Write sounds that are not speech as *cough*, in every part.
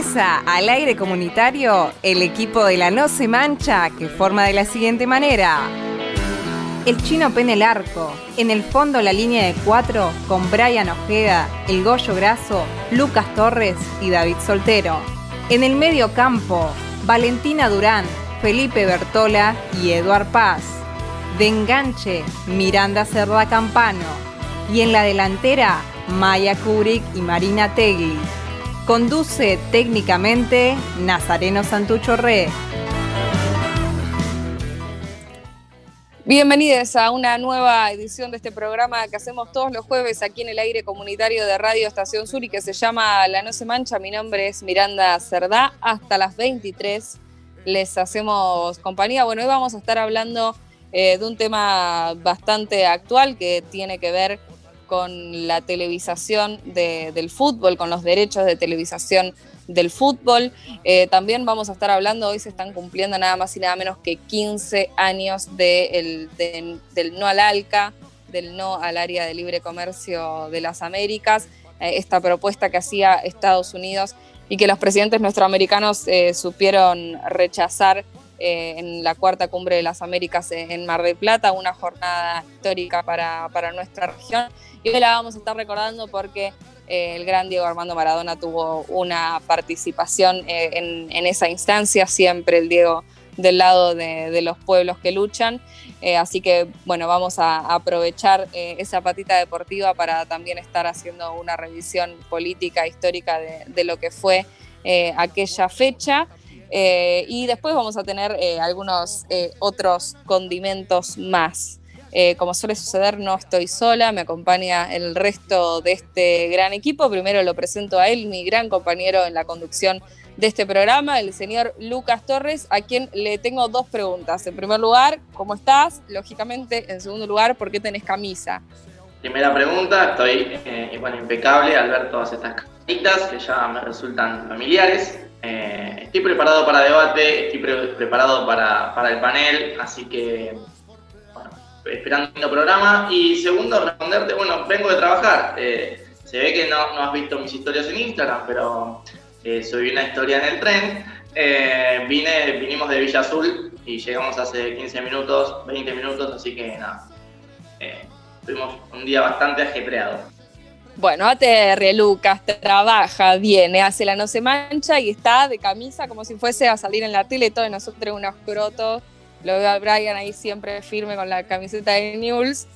Al aire comunitario el equipo de la No Se Mancha que forma de la siguiente manera. El chino pene el arco. En el fondo la línea de cuatro con Brian Ojeda, El Goyo Graso, Lucas Torres y David Soltero. En el medio campo, Valentina Durán, Felipe Bertola y Eduard Paz. De enganche, Miranda Cerda Campano. Y en la delantera, Maya Kurik y Marina Tegui. Conduce técnicamente Nazareno Santucho Re. Bienvenidos a una nueva edición de este programa que hacemos todos los jueves aquí en el aire comunitario de Radio Estación Sur y que se llama La No Se Mancha. Mi nombre es Miranda Cerdá. Hasta las 23 les hacemos compañía. Bueno, hoy vamos a estar hablando eh, de un tema bastante actual que tiene que ver con la televisación del fútbol, con los derechos de televisación del fútbol. Eh, también vamos a estar hablando, hoy se están cumpliendo nada más y nada menos que 15 años del no al ALCA, del no al área de libre comercio de las Américas, eh, esta propuesta que hacía Estados Unidos y que los presidentes nuestroamericanos eh, supieron rechazar en la cuarta cumbre de las Américas en Mar del Plata, una jornada histórica para, para nuestra región y hoy la vamos a estar recordando porque eh, el gran Diego Armando Maradona tuvo una participación eh, en, esa instancia, siempre el Diego del lado de, los pueblos que luchan. Eh, así que, bueno, vamos a aprovechar esa patita deportiva para también estar haciendo una revisión política, histórica de, lo que fue aquella fecha. y después vamos a tener algunos otros condimentos más. Eh, como suele suceder, no estoy sola, me acompaña el resto de este gran equipo. Primero lo presento a él, mi gran compañero en la conducción de este programa, el señor Lucas Torres, a quien le tengo dos preguntas. En primer lugar, ¿cómo estás? Lógicamente, en segundo lugar, ¿por qué tenés camisa? Primera pregunta, estoy eh, bueno, impecable al ver todas estas caritas que ya me resultan familiares. Eh, estoy preparado para debate, estoy preparado para, para el panel, así que esperando el programa. Y segundo, responderte, bueno, vengo de trabajar. Eh, se ve que no, has visto mis historias en Instagram, pero eh, subí una historia en el tren. Eh, vine, vinimos de Villa Azul y llegamos hace 15 minutos, 20 minutos, así que nada. Eh, tuvimos un día bastante ajetreado. Bueno, ATR, Lucas, trabaja, viene, hace la no se mancha y está de camisa como si fuese a salir en la tele, todos nosotros unos crotos lo veo a Brian ahí siempre firme con la camiseta de News.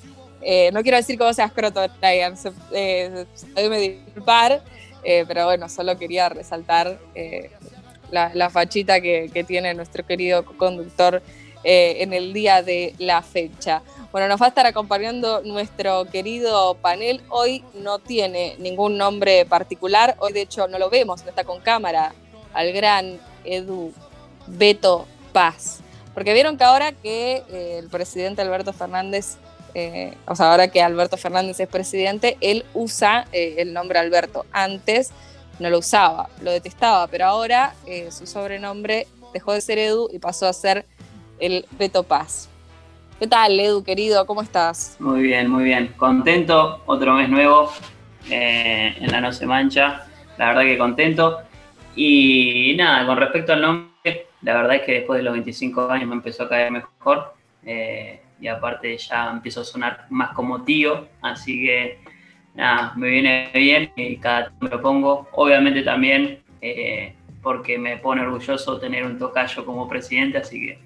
Eh, no quiero decir cómo seas croto, Brian, se, eh, disculpar, eh, pero bueno, solo quería resaltar eh, la, fachita que, tiene nuestro querido conductor en el día de la fecha. Bueno, nos va a estar acompañando nuestro querido panel. Hoy no tiene ningún nombre particular, hoy de hecho no lo vemos, no está con cámara, al gran Edu Beto Paz. Porque vieron que ahora que eh, el presidente Alberto Fernández, eh, o sea, ahora que Alberto Fernández es presidente, él usa eh, el nombre Alberto. Antes no lo usaba, lo detestaba, pero ahora su sobrenombre dejó de ser Edu y pasó a ser el Beto Paz. ¿Qué tal, Edu, querido? ¿Cómo estás? Muy bien, muy bien. Contento, otro mes nuevo en la No Se Mancha. La verdad que contento. Y nada, con respecto al nombre, la verdad es que después de los 25 años me empezó a caer mejor eh, y aparte ya empiezo a sonar más como tío, así que nada, me viene bien y cada vez me lo pongo. Obviamente también eh, porque me pone orgulloso tener un tocayo como presidente, así que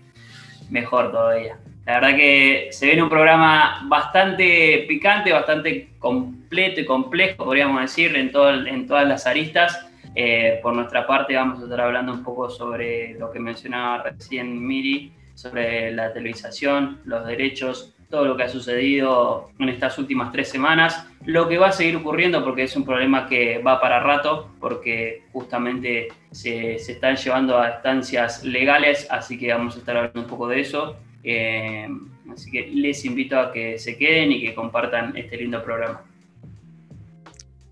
mejor todavía. La verdad que se viene un programa bastante picante, bastante completo y complejo, podríamos decir, en, todo, en todas las aristas. Eh, por nuestra parte vamos a estar hablando un poco sobre lo que mencionaba recién Miri, sobre la televisación, los derechos, todo lo que ha sucedido en estas últimas tres semanas, lo que va a seguir ocurriendo porque es un problema que va para rato, porque justamente se, están llevando a instancias legales, así que vamos a estar hablando un poco de eso. Eh, así que les invito a que se queden y que compartan este lindo programa.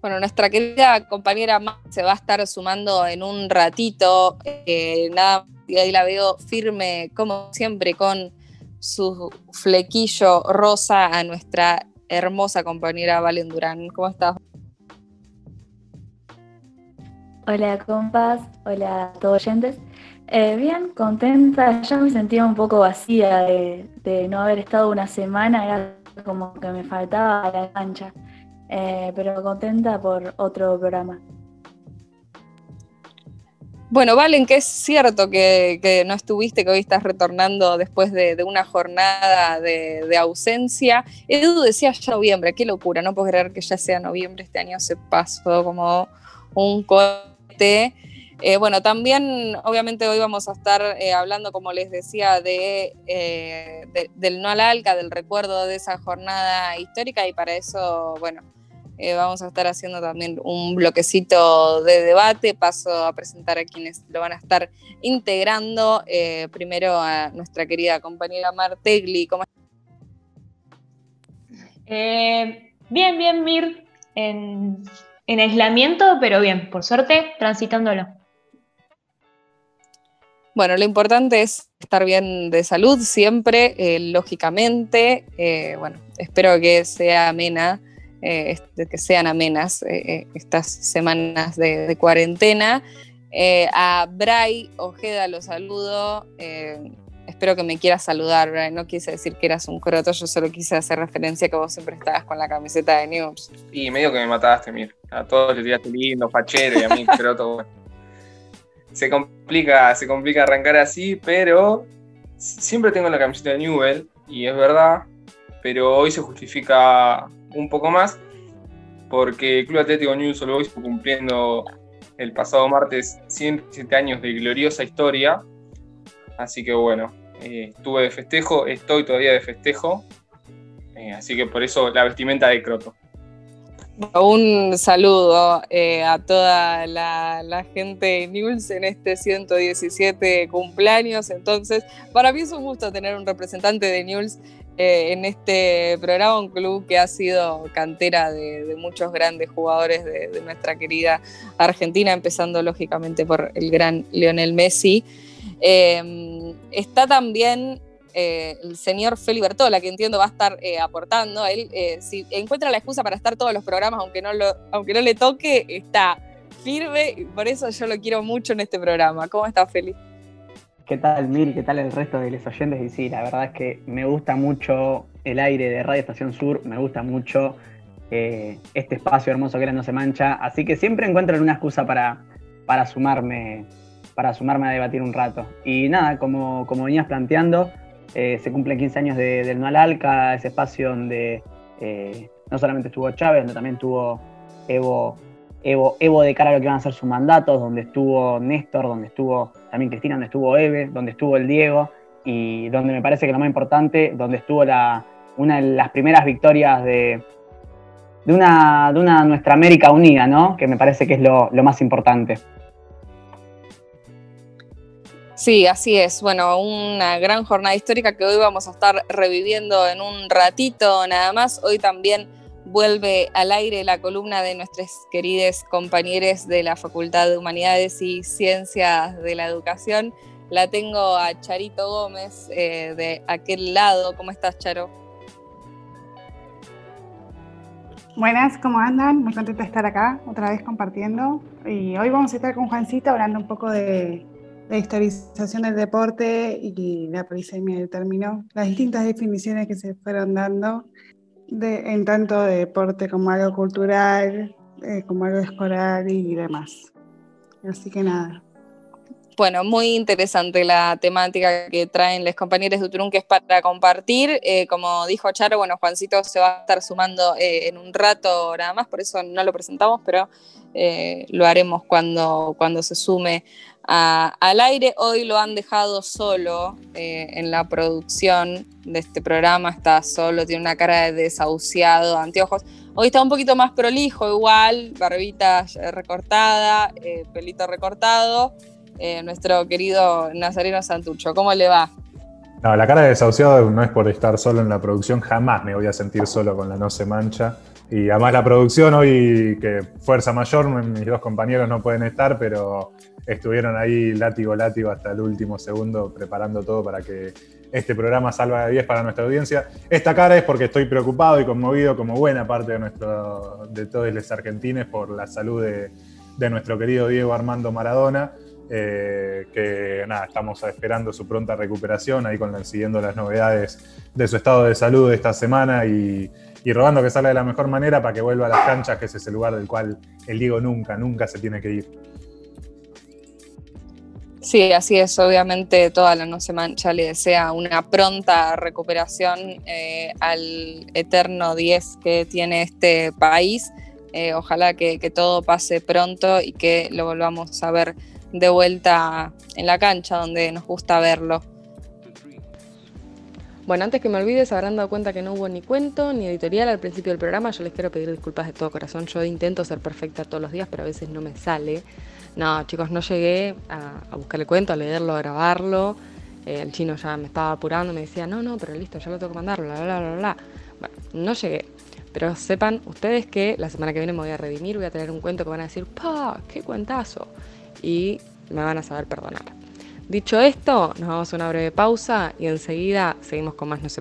Bueno, nuestra querida compañera se va a estar sumando en un ratito. Eh, nada, y ahí la veo firme, como siempre, con su flequillo rosa a nuestra hermosa compañera Valen Durán. ¿Cómo estás? Hola compas, hola a todos oyentes. Eh, bien, contenta, ya me sentía un poco vacía de, no haber estado una semana, era como que me faltaba la cancha, eh, pero contenta por otro programa. Bueno, Valen, que es cierto que, no estuviste, que hoy estás retornando después de, una jornada de, ausencia. Edu decía ya noviembre, qué locura, no puedo creer que ya sea noviembre, este año se pasó como un cohete. Eh, bueno, también obviamente hoy vamos a estar eh, hablando, como les decía, de, del no al alca, del recuerdo de esa jornada histórica y para eso, bueno, eh, vamos a estar haciendo también un bloquecito de debate. Paso a presentar a quienes lo van a estar integrando. Eh, primero a nuestra querida compañera Martegli. ¿Cómo eh, bien, bien, Mir. En, aislamiento, pero bien, por suerte, transitándolo. Bueno, lo importante es estar bien de salud siempre, lógicamente. bueno, espero que sea amena eh, que sean amenas eh, eh, estas semanas de, cuarentena. a Bray Ojeda lo saludo. espero que me quieras saludar, Bray. No quise decir que eras un croto, yo solo quise hacer referencia que vos siempre estabas con la camiseta de News. Y medio que me mataste, mira. A todos les tiraste lindo, fachero y a mí *laughs* croto. Se complica, se complica arrancar así, pero siempre tengo la camiseta de Newell y es verdad, pero hoy se justifica un poco más, porque el Club Atlético News Old Boys cumpliendo el pasado martes 107 años de gloriosa historia. Así que bueno, eh, estuve de festejo, estoy todavía de festejo. Eh, así que por eso la vestimenta de Croto. Un saludo eh, a toda la, gente de News en este 117 cumpleaños. Entonces, para mí es un gusto tener un representante de News eh, en este programa, un club que ha sido cantera de, muchos grandes jugadores de, nuestra querida Argentina, empezando lógicamente por el gran Lionel Messi. Em, está también eh, el señor Feli Bertola, que entiendo va a estar eh, aportando. Él, si encuentra la excusa para estar todos los programas, aunque no, aunque no le toque, está firme y por eso yo lo quiero mucho en este programa. ¿Cómo está Feli? ¿Qué tal, Mil? ¿Qué tal el resto de los oyentes? Y sí, la verdad es que me gusta mucho el aire de Radio Estación Sur, me gusta mucho eh, este espacio hermoso que era No Se Mancha, así que siempre encuentro una excusa para, para, sumarme, para sumarme a debatir un rato. Y nada, como, como venías planteando, eh, se cumplen 15 años del No al Alca, ese espacio donde eh, no solamente estuvo Chávez, donde también estuvo Evo Evo, de cara a lo que van a ser sus mandatos, donde estuvo Néstor, donde estuvo también Cristina, donde estuvo Eve, donde estuvo el Diego, y donde me parece que lo más importante, donde estuvo la, una de las primeras victorias de, de, una, de una nuestra América unida, ¿no? Que me parece que es lo, lo más importante. Sí, así es. Bueno, una gran jornada histórica que hoy vamos a estar reviviendo en un ratito nada más. Hoy también vuelve al aire la columna de nuestros queridos compañeros de la Facultad de Humanidades y Ciencias de la Educación. La tengo a Charito Gómez eh, de aquel lado. ¿Cómo estás, Charo? Buenas, ¿cómo andan? Muy contenta de estar acá otra vez compartiendo. Y hoy vamos a estar con Juancito hablando un poco de, de historización del deporte y la polisemia del término, las distintas definiciones que se fueron dando en tanto de deporte como algo cultural, eh, como algo escolar y demás. Así que nada. Bueno, muy interesante la temática que traen los compañeros de Utrún, que es para compartir. Eh, como dijo Charo, bueno, Juancito se va a estar sumando eh, en un rato nada más, por eso no lo presentamos, pero lo haremos cuando, cuando se sume al aire. Hoy lo han dejado solo eh, en la producción de este programa, está solo, tiene una cara de desahuciado, anteojos. Hoy está un poquito más prolijo, igual, barbita recortada, eh, pelito recortado. Eh, nuestro querido Nazareno Santucho, ¿cómo le va? No, la cara de desahuciado no es por estar solo en la producción, jamás me voy a sentir solo con la No Se Mancha. Y además la producción hoy, que fuerza mayor, mis dos compañeros no pueden estar, pero estuvieron ahí látigo, látigo hasta el último segundo preparando todo para que este programa salga de 10 para nuestra audiencia. Esta cara es porque estoy preocupado y conmovido como buena parte de, nuestro, de todos los argentines por la salud de, de nuestro querido Diego Armando Maradona. Eh, que nada, estamos esperando su pronta recuperación, ahí con siguiendo las novedades de su estado de salud esta semana y, y rogando que salga de la mejor manera para que vuelva a las canchas, que ese es el lugar del cual el Diego nunca, nunca se tiene que ir. Sí, así es. Obviamente toda la No se mancha le desea una pronta recuperación eh, al eterno 10 que tiene este país. Eh, ojalá que, que, todo pase pronto y que lo volvamos a ver de vuelta en la cancha donde nos gusta verlo. Bueno, antes que me olvides, habrán dado cuenta que no hubo ni cuento ni editorial al principio del programa. Yo les quiero pedir disculpas de todo corazón. Yo intento ser perfecta todos los días, pero a veces no me sale. No, chicos, no llegué a, buscar el cuento, a leerlo, a grabarlo. Eh, el chino ya me estaba apurando, me decía, no, no, pero listo, ya lo tengo que mandar, bla, bla, bla, bla. Bueno, no llegué. Pero sepan ustedes que la semana que viene me voy a redimir, voy a tener un cuento que van a decir, ¡pa! ¡Qué cuentazo! Y me van a saber perdonar. Dicho esto, nos vamos a una breve pausa y enseguida seguimos con más No se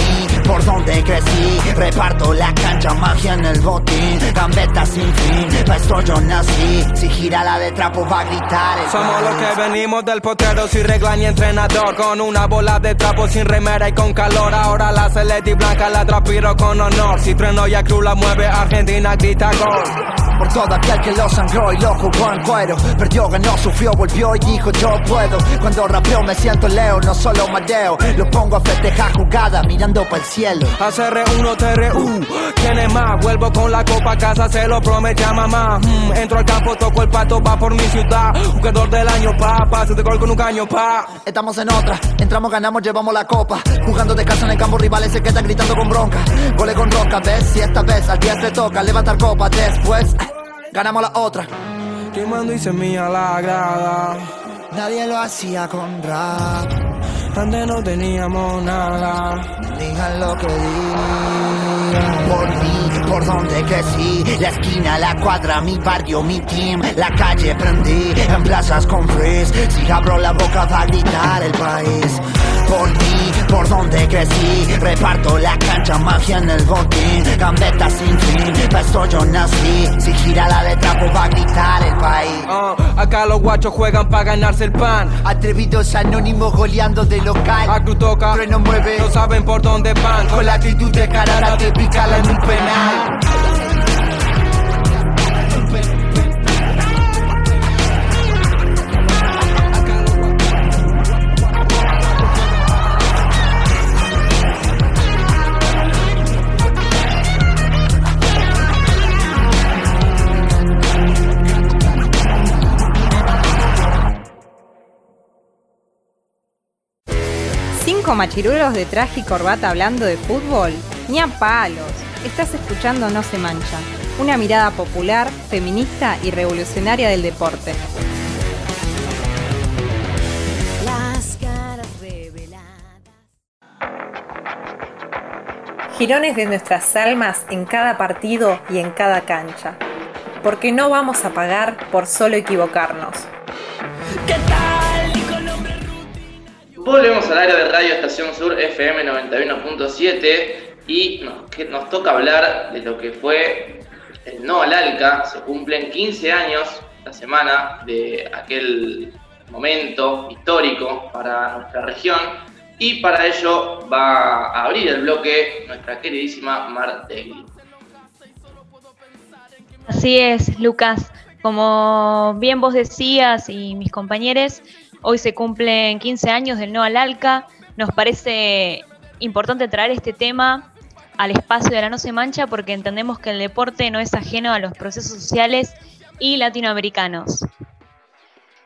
por donde crecí. Reparto la cancha, magia en el botín. Gambeta sin fin, pa' esto yo nací. Si gira la de trapo va a gritar Somos los que venimos del potero sin regla ni entrenador. Con una bola de trapo sin remera y con calor. Ahora la celeste y blanca la trapiro con honor. Si treno y a cruz la mueve Argentina grita gol. Por todo aquel que lo sangró y lo jugó en cuero. Perdió, ganó, sufrió, volvió y dijo yo puedo. Cuando rapeo me siento leo, no solo madeo. Lo pongo a festejar jugada mirando para el cielo. ACR1 TRU, tiene más. Vuelvo con la copa a casa, se lo promete a mamá. Mm, entro al campo, toco el pato, va por mi ciudad. Jugador del año, pa, pase de gol con un caño, pa. Estamos en otra, entramos, ganamos, llevamos la copa. Jugando de casa en el campo, rivales se quedan gritando con bronca. Gole con roca, ves, si esta vez al día te toca levantar copa después ganamos la otra. Quemando y semilla la grada. Nadie lo hacía con rap. Antes no teníamos nada. Digan lo que digan. Por mí, por donde crecí. La esquina, la cuadra, mi barrio, mi team. La calle prendí en plazas con frizz. Si abro la boca va a gritar el país por mí, por donde crecí. Reparto la cancha, magia en el botín. Gambeta sin fin, esto yo nací. Si gira la letra, pues va a gritar el país. Uh, acá los guachos juegan para ganarse el pan. Atrevidos anónimos goleando de local. A toca, no mueve. No saben por dónde van. Con la actitud de carara de picarla en un penal. 5 machirulos de traje y corbata hablando de fútbol? Ni a palos. Estás escuchando No se mancha, una mirada popular, feminista y revolucionaria del deporte. Las caras reveladas. Girones de nuestras almas en cada partido y en cada cancha. Porque no vamos a pagar por solo equivocarnos. ¿Qué tal? Volvemos al área de Radio Estación Sur FM 91.7 y nos, nos toca hablar de lo que fue el No al Alca. Se cumplen 15 años la semana de aquel momento histórico para nuestra región y para ello va a abrir el bloque nuestra queridísima Mar Así es, Lucas. Como bien vos decías y mis compañeros, Hoy se cumplen 15 años del No al Alca. Nos parece importante traer este tema al espacio de la No se mancha porque entendemos que el deporte no es ajeno a los procesos sociales y latinoamericanos.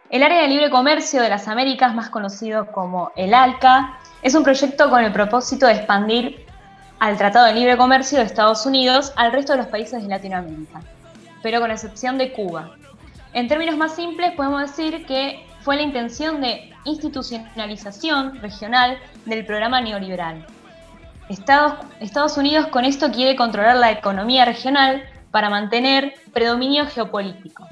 El Área de Libre Comercio de las Américas, más conocido como el ALCA, es un proyecto con el propósito de expandir al Tratado de Libre Comercio de Estados Unidos al resto de los países de Latinoamérica, pero con excepción de Cuba. En términos más simples, podemos decir que fue la intención de institucionalización regional del programa neoliberal. Estados, Unidos con esto quiere controlar la economía regional para mantener predominio geopolítico.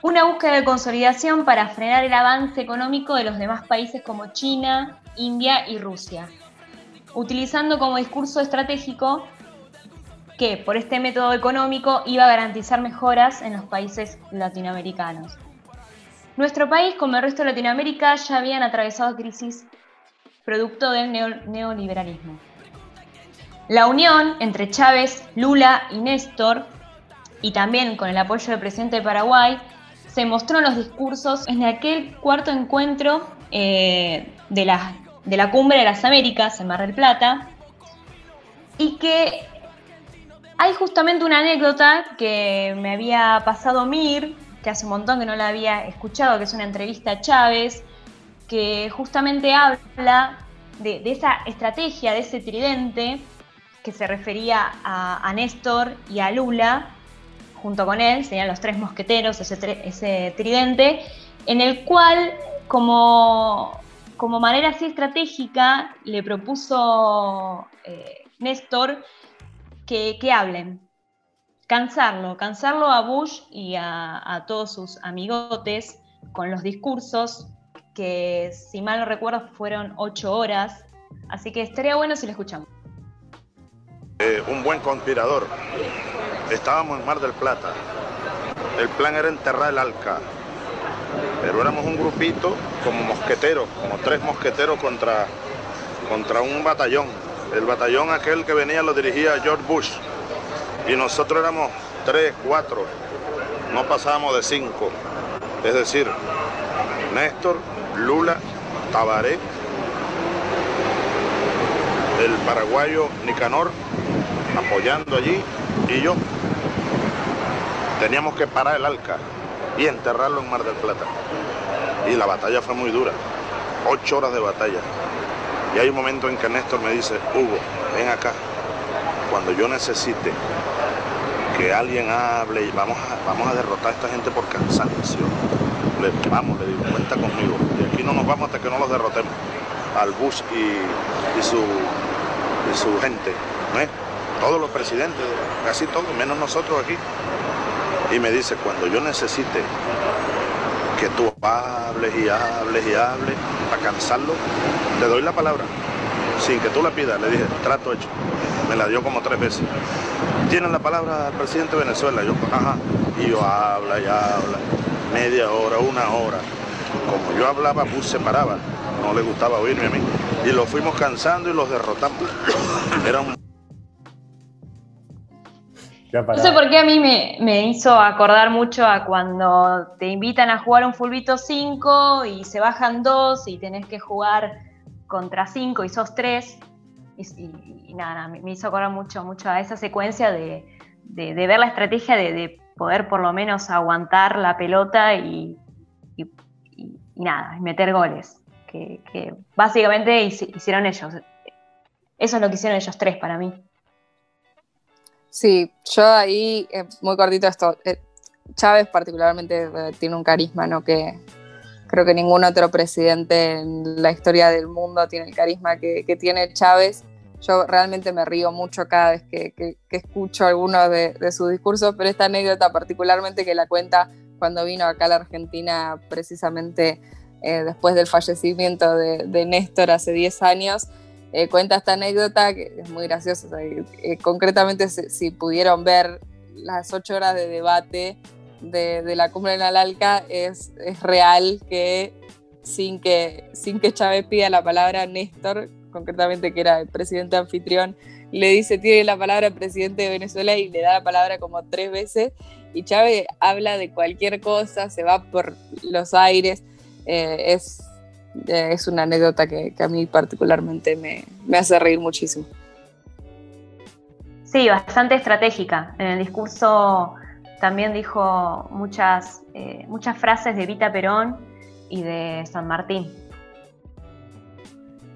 Una búsqueda de consolidación para frenar el avance económico de los demás países como China, India y Rusia, utilizando como discurso estratégico que por este método económico iba a garantizar mejoras en los países latinoamericanos. Nuestro país, como el resto de Latinoamérica, ya habían atravesado crisis producto del neoliberalismo. La unión entre Chávez, Lula y Néstor, y también con el apoyo del presidente de Paraguay, se mostró en los discursos en aquel cuarto encuentro eh, de, la, de la Cumbre de las Américas en Mar del Plata, y que hay justamente una anécdota que me había pasado Mir, que hace un montón que no la había escuchado, que es una entrevista a Chávez, que justamente habla de, esa estrategia, de ese tridente que se refería a, Néstor y a Lula, junto con él, serían los tres mosqueteros, ese, tridente, en el cual, como, como, manera así estratégica, le propuso eh, Néstor que, hablen, cansarlo, cansarlo a Bush y a, todos sus amigotes con los discursos, que si mal no recuerdo fueron ocho horas, así que estaría bueno si lo escuchamos. Eh, un buen conspirador. Estábamos en Mar del Plata. El plan era enterrar el Alca. Pero éramos un grupito como mosqueteros, como tres mosqueteros contra, contra un batallón. El batallón aquel que venía lo dirigía George Bush. Y nosotros éramos tres, cuatro. No pasábamos de cinco. Es decir, Néstor, Lula, Tabaré, el paraguayo Nicanor apoyando allí y yo. Teníamos que parar el Alca y enterrarlo en Mar del Plata. Y la batalla fue muy dura, ocho horas de batalla. Y hay un momento en que Néstor me dice, Hugo, ven acá, cuando yo necesite que alguien hable y vamos a, vamos a derrotar a esta gente por cansancio. Le, vamos, le digo, cuenta conmigo. Y aquí no nos vamos hasta que no los derrotemos. Al Bush y, su, y su gente. ¿no todos los presidentes, casi todos, menos nosotros aquí. Y me dice, cuando yo necesite que tú hables y hables y hables para cansarlo, le doy la palabra, sin que tú la pidas. Le dije, trato hecho. Me la dio como tres veces. ¿Tienen la palabra al presidente de Venezuela? Yo, ajá. Y yo habla y habla. Media hora, una hora. Como yo hablaba, Bush se paraba. No le gustaba oírme a mí. Y lo fuimos cansando y los derrotamos. *coughs* Era un no sé por qué a mí me, hizo acordar mucho a cuando te invitan a jugar un fulbito 5 y se bajan dos y tenés que jugar contra 5 y sos 3. Y, nada, me hizo acordar mucho, mucho a esa secuencia de, ver la estrategia de, poder por lo menos aguantar la pelota y, nada, meter goles. Que, que básicamente hicieron ellos. Eso es lo que hicieron ellos tres para mí. Sí, yo ahí, eh, muy cortito esto, eh, Chávez particularmente eh, tiene un carisma, ¿no? Que creo que ningún otro presidente en la historia del mundo tiene el carisma que, tiene Chávez. Yo realmente me río mucho cada vez que, escucho alguno de, sus discursos, pero esta anécdota particularmente que la cuenta cuando vino acá a la Argentina precisamente después del fallecimiento de, de Néstor hace 10 años, eh, cuenta esta anécdota que es muy graciosa. Eh, concretamente, si, pudieron ver las ocho horas de debate de, la cumbre en Alalca, es, es real que sin, que sin que Chávez pida la palabra, Néstor, concretamente que era el presidente anfitrión, le dice, tiene la palabra el presidente de Venezuela y le da la palabra como tres veces. Y Chávez habla de cualquier cosa, se va por los aires. Eh, es, eh, es una anécdota que, a mí particularmente me, hace reír muchísimo. Sí, bastante estratégica. En el discurso también dijo muchas, eh, muchas frases de Vita Perón y de San Martín.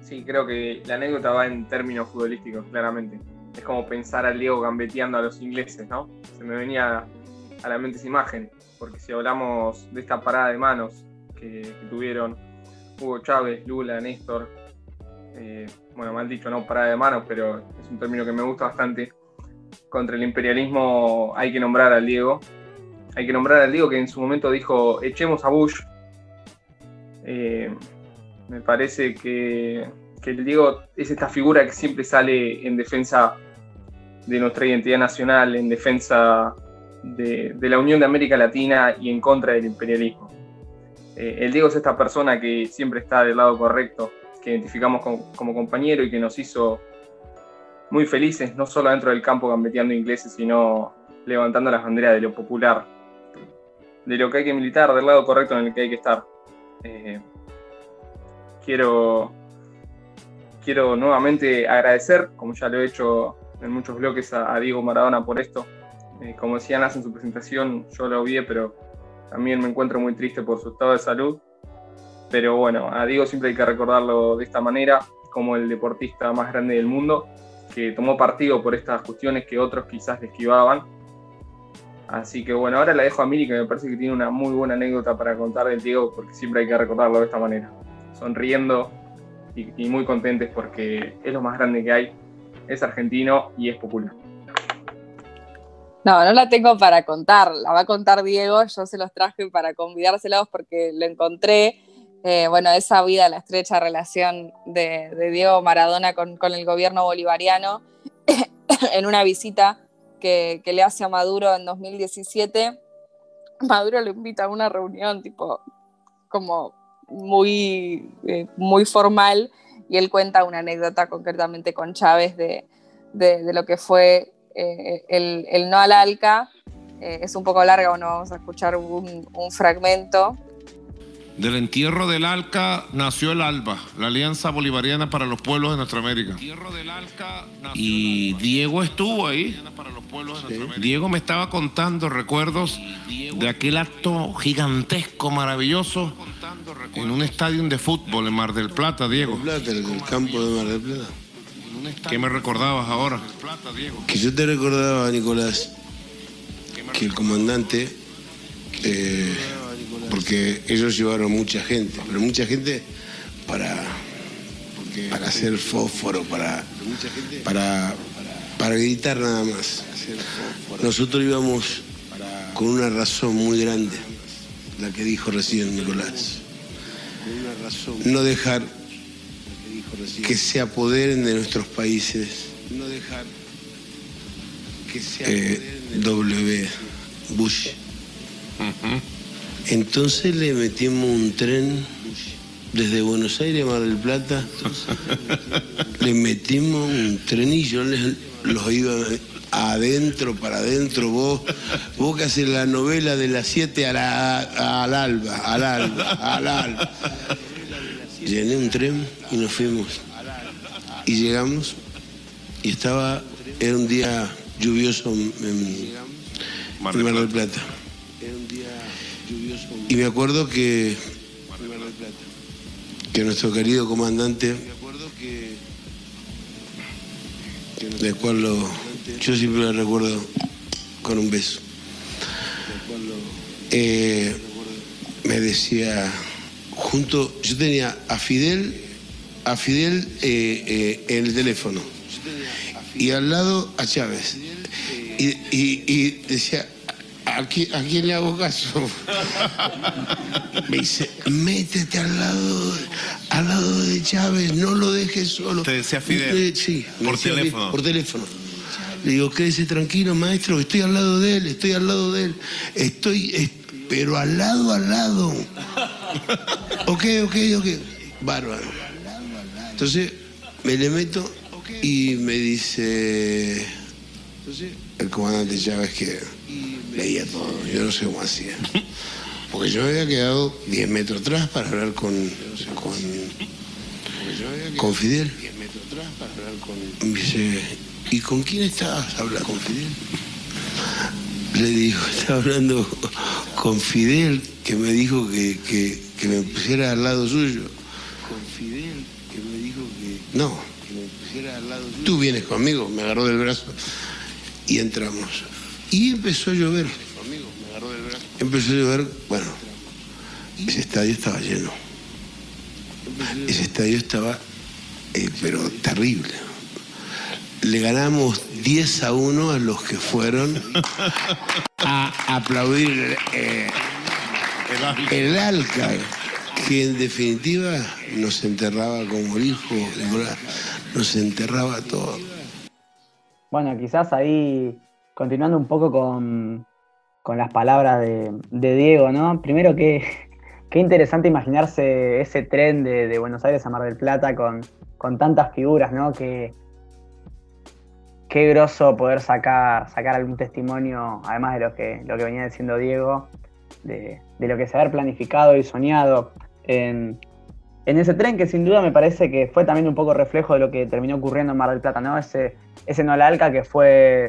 Sí, creo que la anécdota va en términos futbolísticos, claramente. Es como pensar al Diego gambeteando a los ingleses, ¿no? Se me venía a la mente esa imagen, porque si hablamos de esta parada de manos que, tuvieron Hugo Chávez, Lula, Néstor, eh, bueno, mal dicho, no parada de manos, pero es un término que me gusta bastante. Contra el imperialismo hay que nombrar al Diego. Hay que nombrar al Diego que en su momento dijo, echemos a Bush. Eh, me parece que, el Diego es esta figura que siempre sale en defensa de nuestra identidad nacional, en defensa de, la Unión de América Latina y en contra del imperialismo. Eh, el Diego es esta persona que siempre está del lado correcto, que identificamos como, como compañero y que nos hizo muy felices, no solo dentro del campo gambeteando ingleses, sino levantando las banderas de lo popular, de lo que hay que militar, del lado correcto en el que hay que estar. Eh, quiero, quiero nuevamente agradecer, como ya lo he hecho en muchos bloques, a, Diego Maradona por esto. Eh, como decía Nas en su presentación, yo lo vi, pero también me encuentro muy triste por su estado de salud. Pero bueno, a Diego siempre hay que recordarlo de esta manera, como el deportista más grande del mundo, que tomó partido por estas cuestiones que otros quizás le esquivaban. Así que bueno, ahora la dejo a Miri, que me parece que tiene una muy buena anécdota para contar del Diego, porque siempre hay que recordarlo de esta manera. Sonriendo y, muy contentes porque es lo más grande que hay, es argentino y es popular. No, no la tengo para contar, la va a contar Diego, yo se los traje para convidárselos porque lo encontré. Eh, bueno, esa vida, la estrecha relación de, de Diego Maradona con, con, el gobierno bolivariano *coughs* en una visita que, que, le hace a Maduro en 2017. Maduro lo invita a una reunión tipo como muy, eh, muy formal y él cuenta una anécdota concretamente con Chávez de, de, de lo que fue eh, el, el, no al ALCA. Eh, es un poco larga, bueno, vamos a escuchar un, un fragmento. Del entierro del ALCA nació el ALBA, la Alianza Bolivariana para los Pueblos de Nuestra América. Y Diego estuvo ahí. Diego me estaba contando recuerdos de aquel acto gigantesco, maravilloso, en un estadio de fútbol en Mar del Plata, Diego. Plata, en el campo de Mar del Plata. ¿Qué me recordabas ahora? Que yo te recordaba, Nicolás, que el comandante, eh, porque ellos llevaron mucha gente, pero mucha gente para, para hacer fósforo, para, para, para gritar nada más. Nosotros íbamos con una razón muy grande, la que dijo recién Nicolás. No dejar que se apoderen de nuestros países. No dejar que se eh, W. Bush. Uh -huh. Entonces le metimos un tren desde Buenos Aires a Mar del Plata. le metimos un tren y yo les, los iba adentro, para adentro, vos, vos que haces la novela de las 7 al alba, al alba, al alba llené un tren y nos fuimos. Y llegamos y estaba, era un día lluvioso en, Mar del Plata. Y me acuerdo que, que nuestro querido comandante, del cual lo, yo siempre lo recuerdo con un beso, eh, me decía junto, yo tenía a Fidel, a Fidel eh, eh, en el teléfono y al lado a Chávez. Y, y, y decía, ¿a quién, ¿a quién, le hago caso? *laughs* Me dice, métete al lado, al lado de Chávez, no lo dejes solo. ¿Te decía Fidel? Sí, por decía, teléfono. Por teléfono. Le digo, quédese tranquilo, maestro, estoy al lado de él, estoy al lado de él. Estoy, pero al lado, al lado. *laughs* Ok, ok, ok. Bárbaro. Entonces me le meto y me dice el comandante Chávez que leía todo. Yo no sé cómo hacía. *laughs* Porque yo había quedado 10 metros atrás para hablar con, con, con Fidel. Me dice, ¿y con quién estabas hablando con Fidel? Le digo, estaba hablando con Fidel, que me dijo que, que, que me pusiera al lado suyo. Con Fidel, que me dijo que... No, que me pusiera al lado suyo. Tú vienes conmigo, me agarró del brazo y entramos. Y empezó a llover. Empezó a llover, bueno, ese estadio estaba lleno. Ese estadio estaba, eh, pero terrible. Le ganamos 10 a 1 a los que fueron a aplaudir eh, el Alca, que en definitiva nos enterraba como hijo, nos enterraba todo. Bueno, quizás ahí, continuando un poco con, con las palabras de, de Diego, ¿no? Primero que qué interesante imaginarse ese tren de, de, Buenos Aires a Mar del Plata con, con tantas figuras, ¿no? Que, qué groso poder sacar, sacar algún testimonio, además de lo que, lo que venía diciendo Diego, de, lo que se haber planificado y soñado en, en, ese tren, que sin duda me parece que fue también un poco reflejo de lo que terminó ocurriendo en Mar del Plata, ¿no? Ese, ese no al Alca que fue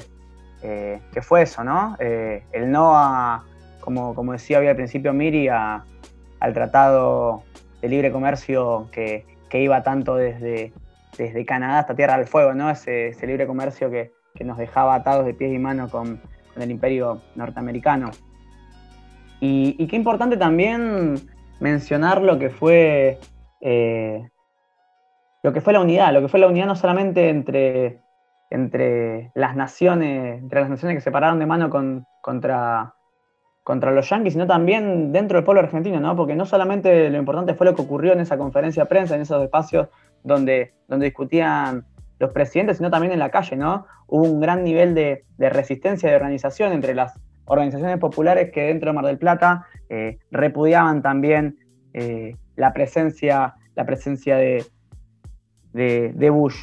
eh, que fue eso, ¿no? Eh, el no a, como, como decía hoy al principio Miri, al tratado de libre comercio que, que iba tanto desde, desde, Canadá hasta Tierra del Fuego, ¿no? Ese, libre comercio que, nos dejaba atados de pies y manos con, el imperio norteamericano. Y, qué importante también mencionar lo que fue eh, lo que fue la unidad, lo que fue la unidad no solamente entre entre las naciones, entre las naciones que se pararon de mano con, contra, contra los yanquis, sino también dentro del pueblo argentino, ¿no? Porque no solamente lo importante fue lo que ocurrió en esa conferencia de prensa, en esos espacios donde, donde discutían los presidentes, sino también en la calle, ¿no? Hubo un gran nivel de, de resistencia de organización entre las organizaciones populares que dentro de Mar del Plata eh, repudiaban también eh, la presencia, la presencia de, Bush.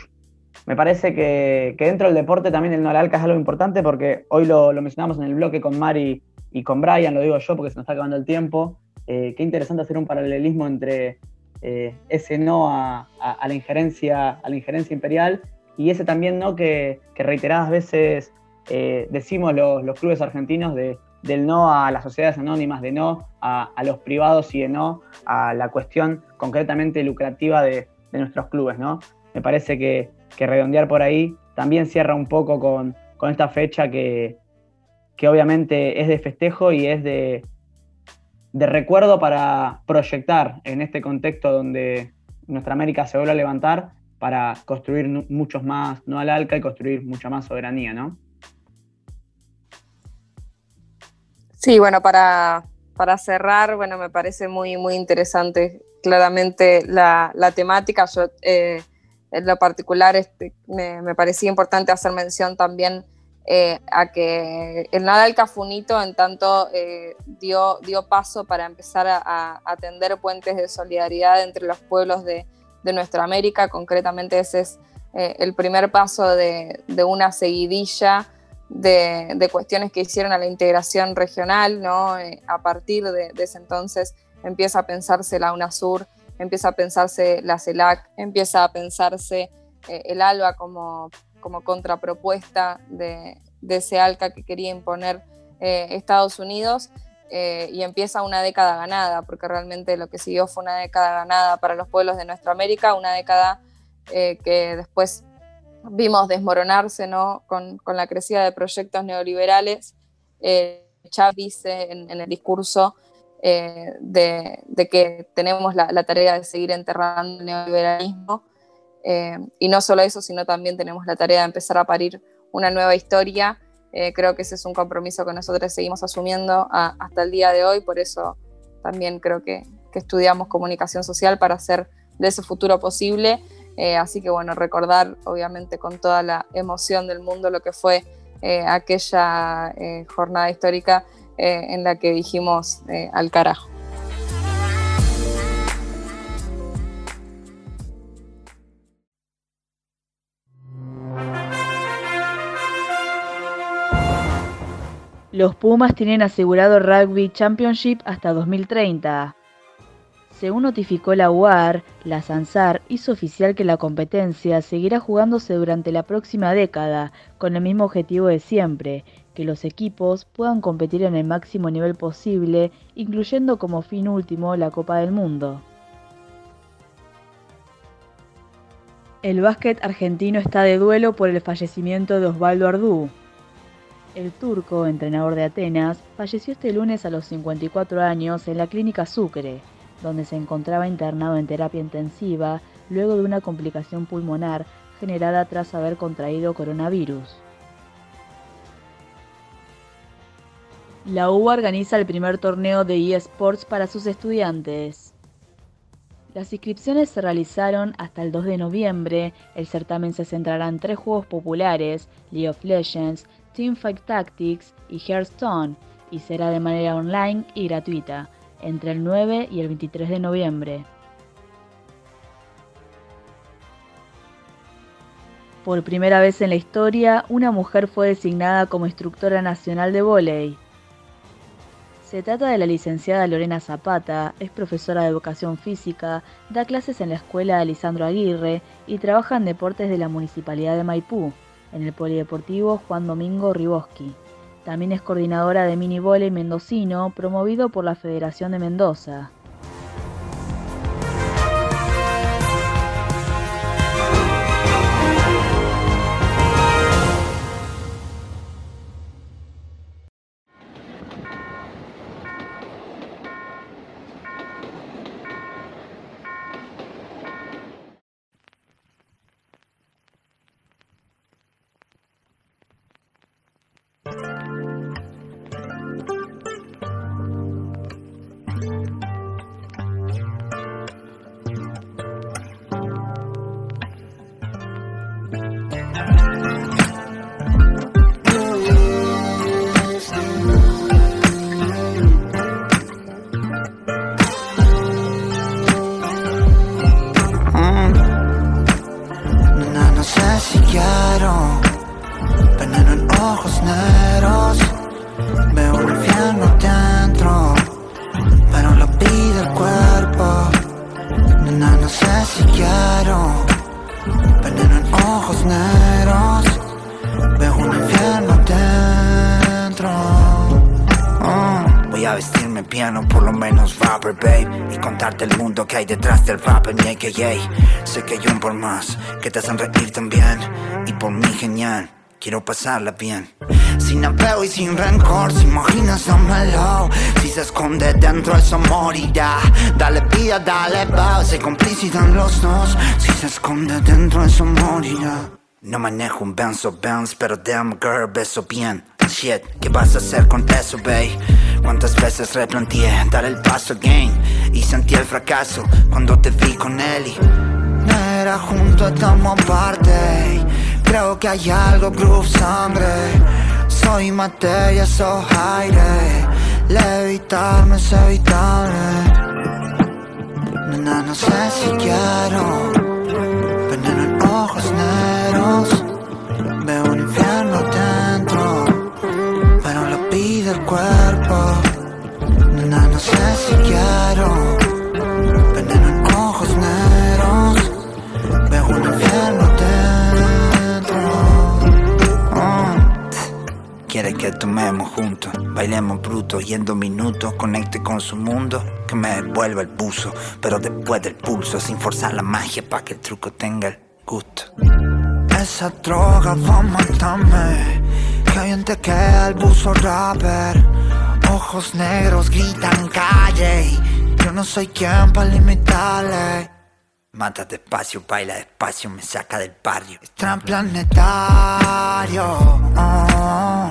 Me parece que, que, dentro del deporte también el Noralca es algo importante porque hoy lo, lo, mencionamos en el bloque con Mari y con Brian, lo digo yo porque se nos está acabando el tiempo. Eh, qué interesante hacer un paralelismo entre eh, ese no a, la injerencia, a la injerencia imperial y ese también no que, que reiteradas veces eh, decimos los, los, clubes argentinos de, del no a las sociedades anónimas, de no a, a, los privados y de no a la cuestión concretamente lucrativa de, de nuestros clubes. ¿no? Me parece que, que redondear por ahí, también cierra un poco con, con esta fecha que, que, obviamente es de festejo y es de, de, recuerdo para proyectar en este contexto donde nuestra América se vuelve a levantar para construir muchos más, no al ALCA, y construir mucha más soberanía, ¿no? Sí, bueno, para, para cerrar, bueno, me parece muy, muy interesante claramente la, la temática. Yo, eh, en lo particular este, me, me, parecía importante hacer mención también eh, a que el Nadal Cafunito en tanto eh, dio, dio paso para empezar a, a, tender puentes de solidaridad entre los pueblos de, de nuestra América, concretamente ese es eh, el primer paso de, de una seguidilla de, de, cuestiones que hicieron a la integración regional, ¿no? A partir de, ese entonces empieza a pensarse la UNASUR, empieza a pensarse la CELAC, empieza a pensarse el ALBA como, como contrapropuesta de, ese ALCA que quería imponer eh, Estados Unidos eh, y empieza una década ganada, porque realmente lo que siguió fue una década ganada para los pueblos de nuestra América, una década eh, que después vimos desmoronarse ¿no? con, la crecida de proyectos neoliberales. Chávez dice en, el discurso de, que tenemos la, tarea de seguir enterrando el neoliberalismo. Eh, y no solo eso, sino también tenemos la tarea de empezar a parir una nueva historia. Eh, creo que ese es un compromiso que nosotros seguimos asumiendo hasta el día de hoy, por eso también creo que, estudiamos comunicación social para hacer de ese futuro posible. Eh, así que bueno, recordar obviamente con toda la emoción del mundo lo que fue aquella jornada histórica en la que dijimos al carajo. Los Pumas tienen asegurado Rugby Championship hasta 2030. Según notificó la UAR, la SANSAR hizo oficial que la competencia seguirá jugándose durante la próxima década, con el mismo objetivo de siempre, que los equipos puedan competir en el máximo nivel posible, incluyendo como fin último la Copa del Mundo. El básquet argentino está de duelo por el fallecimiento de Osvaldo Ardú. El turco, entrenador de Atenas, falleció este lunes a los 54 años en la clínica Sucre, donde se encontraba internado en terapia intensiva luego de una complicación pulmonar generada tras haber contraído coronavirus. La UBA organiza el primer torneo de eSports para sus estudiantes. Las inscripciones se realizaron hasta el 2 de noviembre. El certamen se centrará en tres juegos populares, League of Legends, Teamfight Tactics y Hearthstone, y será de manera online y gratuita, entre el 9 y el 23 de noviembre. Por primera vez en la historia, una mujer fue designada como instructora nacional de vóley. Se trata de la licenciada Lorena Zapata, es profesora de educación física, da clases en la escuela Alisandro Aguirre y trabaja en deportes de la Municipalidad de Maipú, en el Polideportivo Juan Domingo Riboski. También es coordinadora de mini volei mendocino, promovido por la Federación de Mendoza. Mi AKA Sé que hay un por más, que te hacen reír también. Y por mí genial, quiero pasarla bien. Sin apego y sin rencor, se imagina dámelo. Si se esconde dentro eso morirá. Dale vida, dale voz, se complicitan los dos. Si se esconde dentro eso morirá. No manejo un Benzo Benz, pero damn girl, beso bien. Shit, ¿qué vas a hacer con eso, babe? ¿Cuántas veces replanteé dar el paso again? Y sentí el fracaso cuando te vi con él. No era junto, estamos aparte. Creo que hay algo, groove, sangre. Soy materia, soy aire. Levitarme es evitable. Nena, no sé si quiero veneno en ojos negros. Quiere que tomemos juntos, bailemos bruto y en dos minutos conecte con su mundo. Que me devuelva el buzo, pero después del pulso, sin forzar la magia para que el truco tenga el gusto. Esa droga va a matarme, que bien te queda el buzo rapper. Ojos negros gritan calle, yo no soy quien para limitarle. Mata despacio, baila despacio, me saca del barrio. Extraplanetario, oh, no lo dudes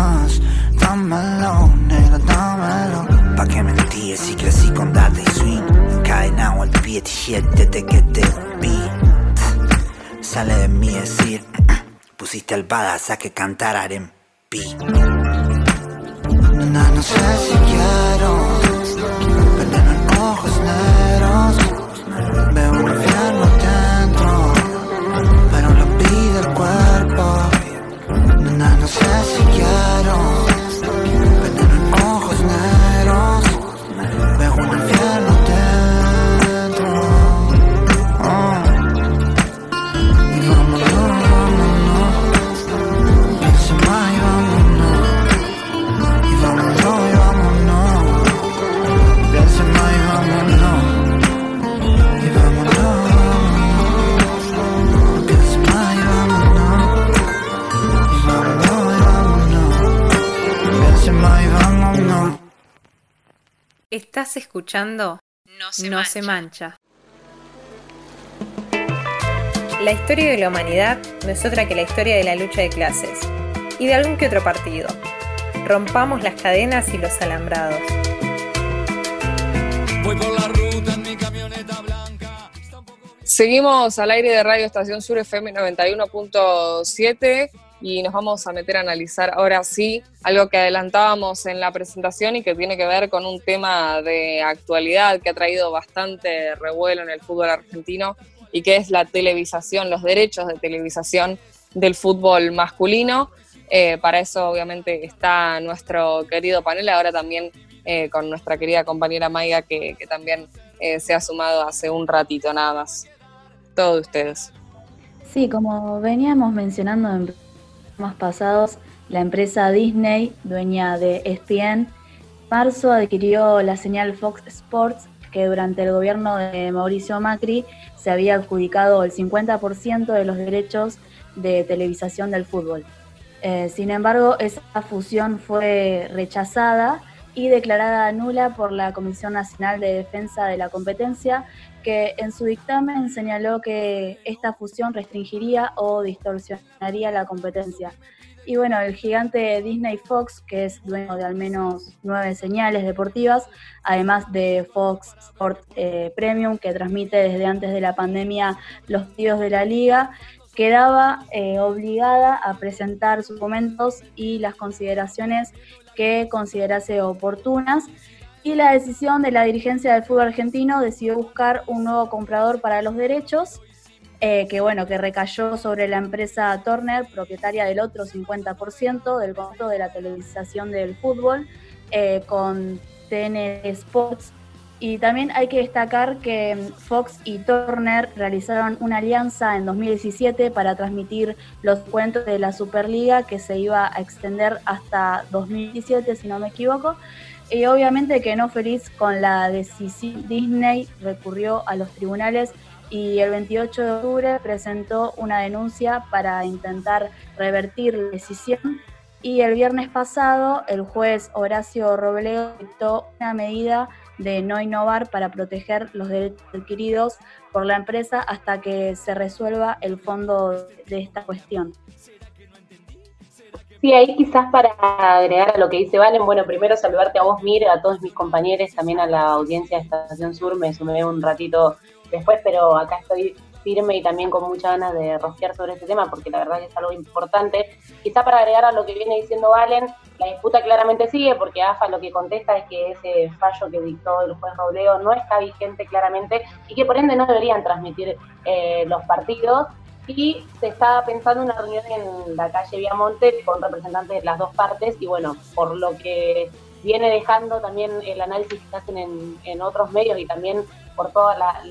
más. Dámelo, negro, dámelo. Pa' que mentir si crecí con y swing. Encadenado al pie, desde que te vi. Sale de mí decir, pusiste al badass a que cantar R&B. Nena, no sé si quiero veneno en ojos negros. Estás escuchando No se, mancha. La historia de la humanidad no es otra que la historia de la lucha de clases y de algún que otro partido. Rompamos las cadenas y los alambrados. Voy por la ruta en mi camioneta blanca. Seguimos al aire de Radio Estación Sur FM 91.7 y nos vamos a meter a analizar ahora sí algo que adelantábamos en la presentación y que tiene que ver con un tema de actualidad que ha traído bastante revuelo en el fútbol argentino y que es la televisación, los derechos de televisación del fútbol masculino. Eh, para eso obviamente está nuestro querido panel, ahora también eh, con nuestra querida compañera Maiga que, también eh, se ha sumado hace un ratito nada más. Todo de ustedes. Sí, como veníamos mencionando en pasados, la empresa Disney, dueña de ESPN, marzo adquirió la señal Fox Sports, que durante el gobierno de Mauricio Macri se había adjudicado el 50% de los derechos de televisación del fútbol. Eh, sin embargo, esa fusión fue rechazada y declarada nula por la Comisión Nacional de Defensa de la Competencia, que en su dictamen señaló que esta fusión restringiría o distorsionaría la competencia. Y bueno, el gigante Disney Fox, que es dueño de al menos nueve señales deportivas, además de Fox Sport eh, Premium, que transmite desde antes de la pandemia los partidos de la liga, quedaba eh, obligada a presentar sus documentos y las consideraciones que considerase oportunas y la decisión de la dirigencia del fútbol argentino decidió buscar un nuevo comprador para los derechos, eh, que bueno, que recayó sobre la empresa Turner, propietaria del otro 50% del conjunto de la televisación del fútbol, eh, con TN Sports. Y también hay que destacar que Fox y Turner realizaron una alianza en 2017 para transmitir los cuentos de la Superliga que se iba a extender hasta 2017, si no me equivoco. Y obviamente que no feliz con la decisión, Disney recurrió a los tribunales y el 28 de octubre presentó una denuncia para intentar revertir la decisión. Y el viernes pasado, el juez Horacio Robledo dictó una medida de no innovar para proteger los derechos adquiridos por la empresa hasta que se resuelva el fondo de esta cuestión. Sí, ahí quizás para agregar a lo que dice Valen, bueno, primero saludarte a vos, Mir, a todos mis compañeros, también a la audiencia de Estación Sur, me sumé un ratito después, pero acá estoy firme y también con muchas ganas de rociar sobre este tema, porque la verdad es algo importante. Quizás para agregar a lo que viene diciendo Valen, la disputa claramente sigue, porque AFA lo que contesta es que ese fallo que dictó el juez Robleo no está vigente claramente y que por ende no deberían transmitir eh, los partidos y se estaba pensando una reunión en la calle Viamonte con representantes de las dos partes y bueno, por lo que viene dejando también el análisis que hacen en, otros medios y también por toda la,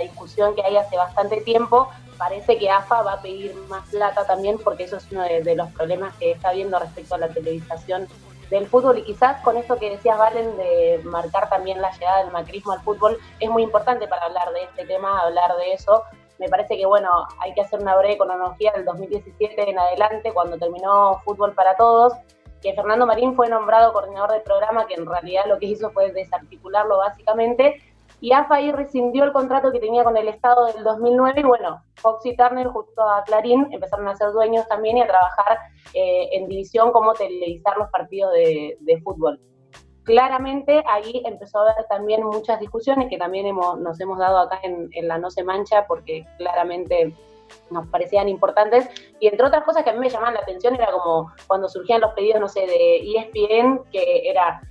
discusión que hay hace bastante tiempo, parece que AFA va a pedir más plata también porque eso es uno de, los problemas que está viendo respecto a la televisación del fútbol. Y quizás con esto que decías Valen de marcar también la llegada del macrismo al fútbol es muy importante para hablar de este tema, hablar de eso, me parece que, bueno, hay que hacer una breve cronología del 2017 en adelante, cuando terminó Fútbol para Todos, que Fernando Marín fue nombrado coordinador del programa, que en realidad lo que hizo fue desarticularlo básicamente, y AFA ahí rescindió el contrato que tenía con el Estado del 2009, y bueno, Fox y Turner junto a Clarín empezaron a ser dueños también y a trabajar eh, en división como televisar los partidos de, de fútbol claramente ahí empezó a haber también muchas discusiones que también hemos, nos hemos dado acá en, la No se mancha porque claramente nos parecían importantes. Y entre otras cosas que a mí me llamaban la atención era como cuando surgían los pedidos, no sé, de ESPN, que era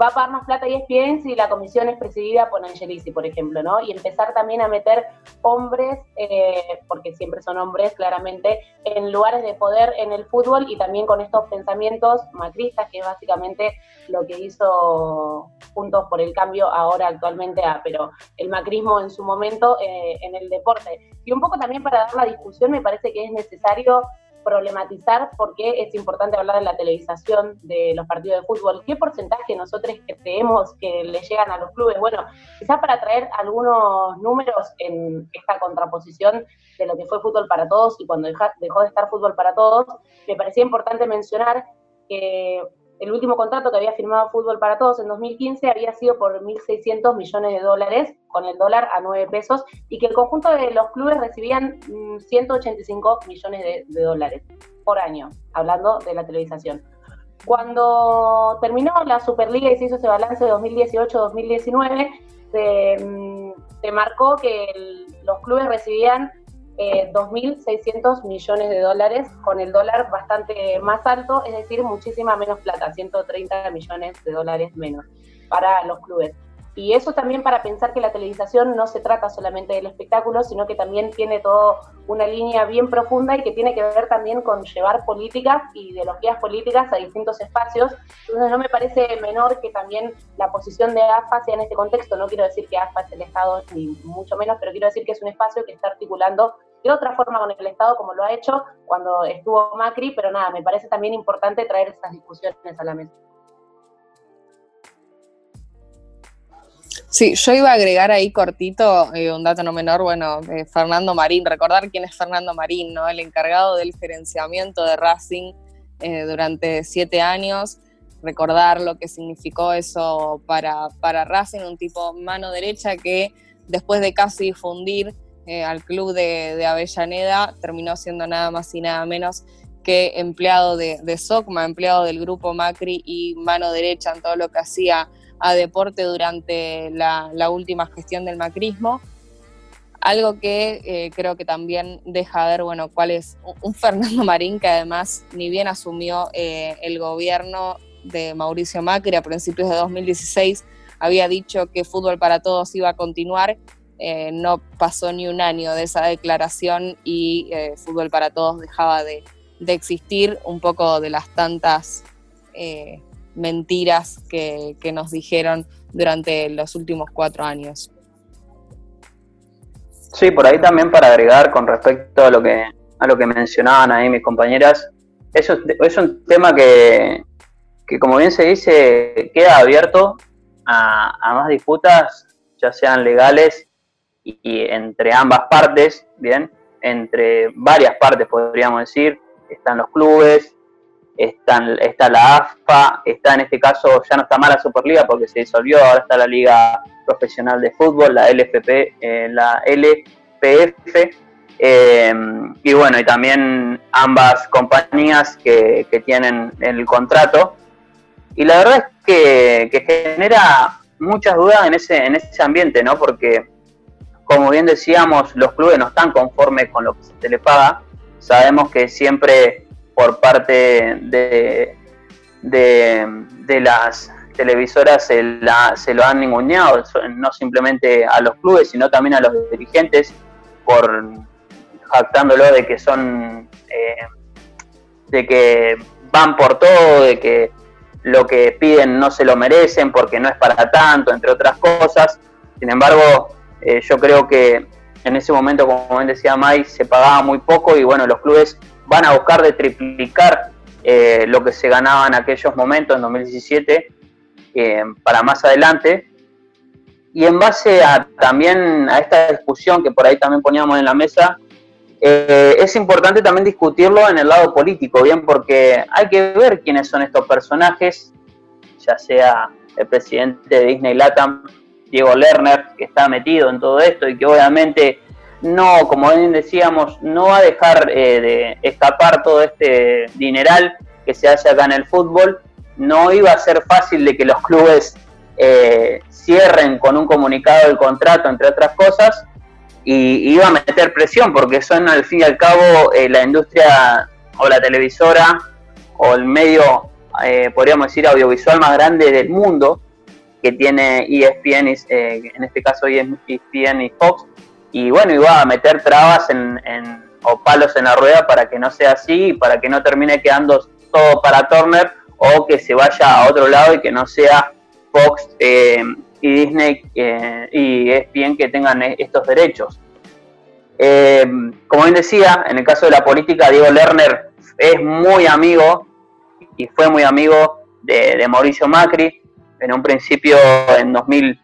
va a pagar más plata y ESPN si la comisión es presidida por Angelici, por ejemplo, ¿no? Y empezar también a meter hombres, eh, porque siempre son hombres, claramente, en lugares de poder en el fútbol y también con estos pensamientos macristas, que es básicamente lo que hizo Juntos por el Cambio ahora actualmente, a, pero el macrismo en su momento eh, en el deporte. Y un poco también para dar la discusión, me parece que es necesario problematizar por qué es importante hablar de la televisación de los partidos de fútbol. ¿Qué porcentaje nosotros creemos que le llegan a los clubes? Bueno, quizás para traer algunos números en esta contraposición de lo que fue fútbol para todos y cuando dejó de estar fútbol para todos, me parecía importante mencionar que el último contrato que había firmado Fútbol para Todos en 2015 había sido por 1.600 millones de dólares, con el dólar a 9 pesos, y que el conjunto de los clubes recibían 185 mm, millones de, dólares por año, hablando de la televisación. Cuando terminó la Superliga y se hizo ese balance de 2018-2019, se, se, marcó que los clubes recibían eh, 2.600 millones de dólares, con el dólar bastante más alto, es decir, muchísima menos plata, 130 millones de dólares menos para los clubes. Y eso también para pensar que la televisación no se trata solamente del espectáculo, sino que también tiene toda una línea bien profunda y que tiene que ver también con llevar políticas y ideologías políticas a distintos espacios. Entonces no me parece menor que también la posición de AFA sea en este contexto. No quiero decir que AFA es el Estado, ni mucho menos, pero quiero decir que es un espacio que está articulando de otra forma con el Estado, como lo ha hecho cuando estuvo Macri, pero nada, me parece también importante traer estas discusiones a la mesa. Sí, yo iba a agregar ahí cortito eh, un dato no menor, bueno, eh, Fernando Marín, recordar quién es Fernando Marín, ¿no? El encargado del gerenciamiento de Racing eh, durante siete años, recordar lo que significó eso para, para Racing, un tipo mano derecha que después de casi difundir al club de, Avellaneda, terminó siendo nada más y nada menos que empleado de, de SOCMA, empleado del grupo Macri y mano derecha en todo lo que hacía a deporte durante la, última gestión del macrismo. Algo que eh, creo que también deja ver, bueno, cuál es un Fernando Marín que además ni bien asumió eh, el gobierno de Mauricio Macri a principios de 2016, había dicho que Fútbol para Todos iba a continuar. Eh, no pasó ni un año de esa declaración y Fútbol para Todos dejaba de, de, existir, un poco de las tantas mentiras que, nos dijeron durante los últimos cuatro años. Sí, por ahí también para agregar con respecto a lo que, a lo que mencionaban ahí mis compañeras, eso es un tema que, como bien se dice, queda abierto a, más disputas, ya sean legales y, y, entre ambas partes, bien, entre varias partes podríamos decir, están los clubes, está la AFA, está en este caso, ya no está más la Superliga porque se disolvió, ahora está la Liga Profesional de Fútbol, la LFP, eh, la LPF, eh, y bueno, y también ambas compañías que, tienen el contrato. Y la verdad es que, genera muchas dudas en ese, en ese ambiente, ¿no? Porque, como bien decíamos, los clubes no están conformes con lo que se les paga. Sabemos que siempre por parte de, de, las televisoras se, la, se lo han ninguneado, no simplemente a los clubes, sino también a los dirigentes, por jactándolo de que son, eh, de que van por todo, de que lo que piden no se lo merecen porque no es para tanto, entre otras cosas. Sin embargo, eh, yo creo que en ese momento, como bien decía May, se pagaba muy poco y bueno, los clubes van a buscar de triplicar eh, lo que se ganaba en aquellos momentos, en 2017, eh, para más adelante. Y en base a también a esta discusión que por ahí también poníamos en la mesa, eh, es importante también discutirlo en el lado político, bien, porque hay que ver quiénes son estos personajes, ya sea el presidente de Disney Latam, Diego Lerner, que está metido en todo esto y que obviamente no, como bien decíamos, no va a dejar eh, de escapar todo este dineral que se hace acá en el fútbol. No iba a ser fácil de que los clubes eh, cierren con un comunicado del contrato, entre otras cosas, y iba a meter presión, porque son al fin y al cabo eh, la industria o la televisora o el medio, podríamos decir, audiovisual más grande del mundo, que tiene ESPN, en este caso ESPN y Fox, y bueno, iba a meter trabas en, o palos en la rueda para que no sea así y para que no termine quedando todo para Turner o que se vaya a otro lado y que no sea Fox eh, y Disney eh, y es bien que tengan estos derechos. Eh, como bien decía, en el caso de la política, Diego Lerner es muy amigo y fue muy amigo de, de Mauricio Macri. En un principio, en 2000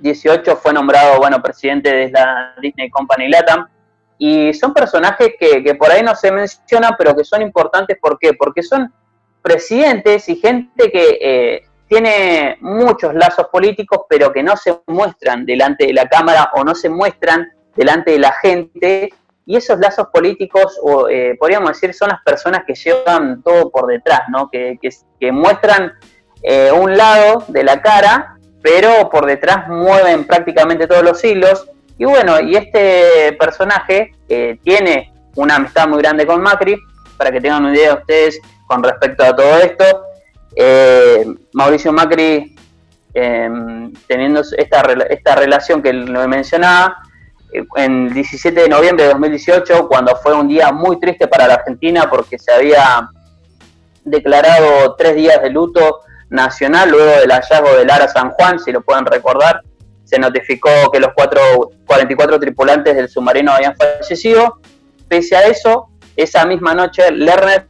18 fue nombrado, bueno, presidente de la Disney Company Latam. Y son personajes que, por ahí no se mencionan, pero que son importantes. ¿Por qué? Porque son presidentes y gente que eh, tiene muchos lazos políticos, pero que no se muestran delante de la Cámara o no se muestran delante de la gente. Y esos lazos políticos, o, eh, podríamos decir, son las personas que llevan todo por detrás, ¿no? que, que, muestran eh, un lado de la cara, pero por detrás mueven prácticamente todos los hilos. Y bueno, y este personaje tiene una amistad muy grande con Macri, para que tengan una idea ustedes con respecto a todo esto. Eh, Mauricio Macri, em, teniendo esta, esta relación que lo mencionaba, eh, en el 17 de noviembre de 2018, cuando fue un día muy triste para la Argentina porque se había declarado tres días de luto nacional luego del hallazgo del Ara San Juan, si lo pueden recordar, se notificó que los cuatro, 44 tripulantes del submarino habían fallecido. Pese a eso, esa misma noche Lerner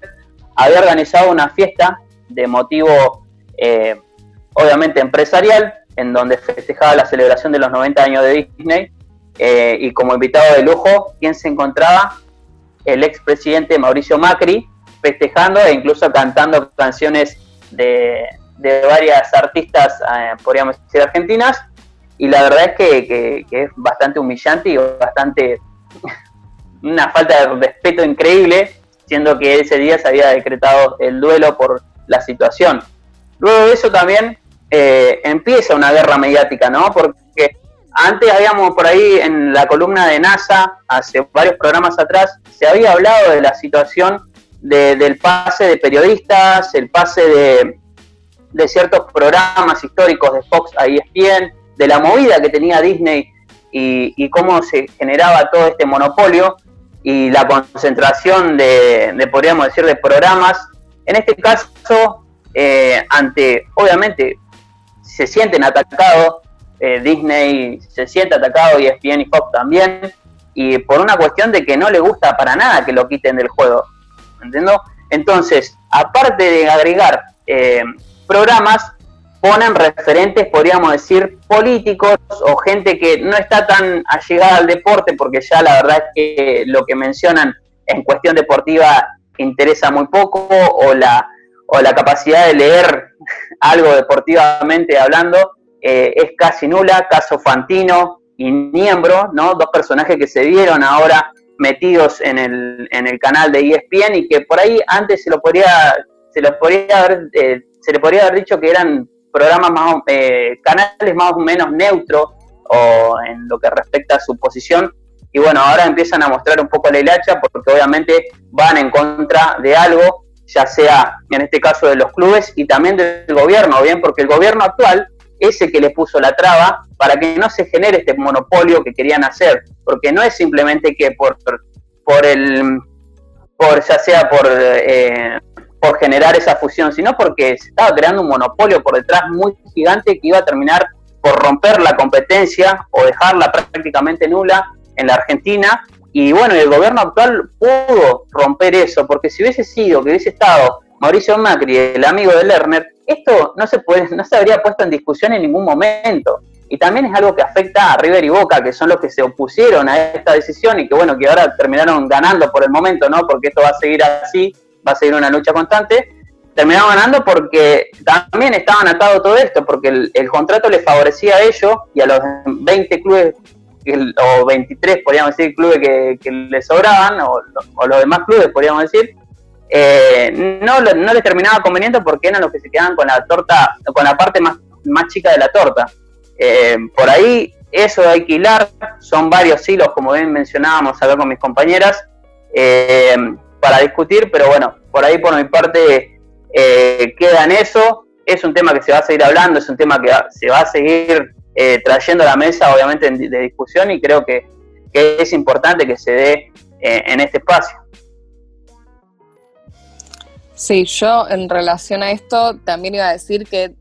había organizado una fiesta de motivo eh, obviamente empresarial, en donde festejaba la celebración de los 90 años de Disney, eh, y como invitado de lujo, ¿quién se encontraba? El expresidente Mauricio Macri, festejando e incluso cantando canciones de, varias artistas, eh, podríamos decir, argentinas, y la verdad es que, que es bastante humillante y bastante *laughs* una falta de respeto increíble, siendo que ese día se había decretado el duelo por la situación. Luego de eso también eh, empieza una guerra mediática, ¿no? Porque antes habíamos por ahí en la columna de NASA, hace varios programas atrás, se había hablado de la situación del pase de periodistas, el pase de, de ciertos programas históricos de Fox a ESPN, de la movida que tenía Disney y, cómo se generaba todo este monopolio y la concentración de, podríamos decir, de programas. En este caso, eh, ante, obviamente, se sienten atacados, eh, Disney se siente atacado y ESPN y Fox también, y por una cuestión de que no le gusta para nada que lo quiten del juego. ¿Entiendo? Entonces, aparte de agregar eh, programas, ponen referentes, podríamos decir, políticos o gente que no está tan allegada al deporte, porque ya la verdad es que lo que mencionan en cuestión deportiva interesa muy poco, o la, o la capacidad de leer *laughs* algo deportivamente hablando eh, es casi nula. Caso Fantino y Niembro, ¿no? dos personajes que se vieron ahora metidos en el, en el canal de ESPN y que por ahí antes se lo podría se lo podría haber, eh, se le podría haber dicho que eran programas más, eh, canales más o menos neutros o en lo que respecta a su posición. Y bueno, ahora empiezan a mostrar un poco la hilacha porque obviamente van en contra de algo, ya sea en este caso de los clubes y también del gobierno, bien, porque el gobierno actual es el que le puso la traba para que no se genere este monopolio que querían hacer, porque no es simplemente que por, por el, por ya sea por eh, por generar esa fusión, sino porque se estaba creando un monopolio por detrás muy gigante que iba a terminar por romper la competencia o dejarla prácticamente nula en la Argentina. Y bueno, el gobierno actual pudo romper eso, porque si hubiese sido, que hubiese estado Mauricio Macri, el amigo de Lerner, esto no se, puede, no se habría puesto en discusión en ningún momento. Y también es algo que afecta a River y Boca, que son los que se opusieron a esta decisión y que bueno, que ahora terminaron ganando por el momento, ¿no? Porque esto va a seguir así va a seguir una lucha constante. Terminaron ganando porque también estaban atados todo esto, porque el, contrato les favorecía a ellos y a los 20 clubes o 23, podríamos decir, clubes que, que les sobraban, o, los demás clubes, podríamos decir, eh, no, no les terminaba conveniente porque eran los que se quedaban con la torta, con la parte más, más chica de la torta. Eh, por ahí, eso de alquilar, son varios hilos, como bien mencionábamos acá con mis compañeras. Eh, para discutir, pero bueno, por ahí por mi parte eh, queda en eso. Es un tema que se va a seguir hablando, es un tema que se va a seguir eh, trayendo a la mesa, obviamente, de discusión y creo que, es importante que se dé eh, en este espacio. Sí, yo en relación a esto también iba a decir que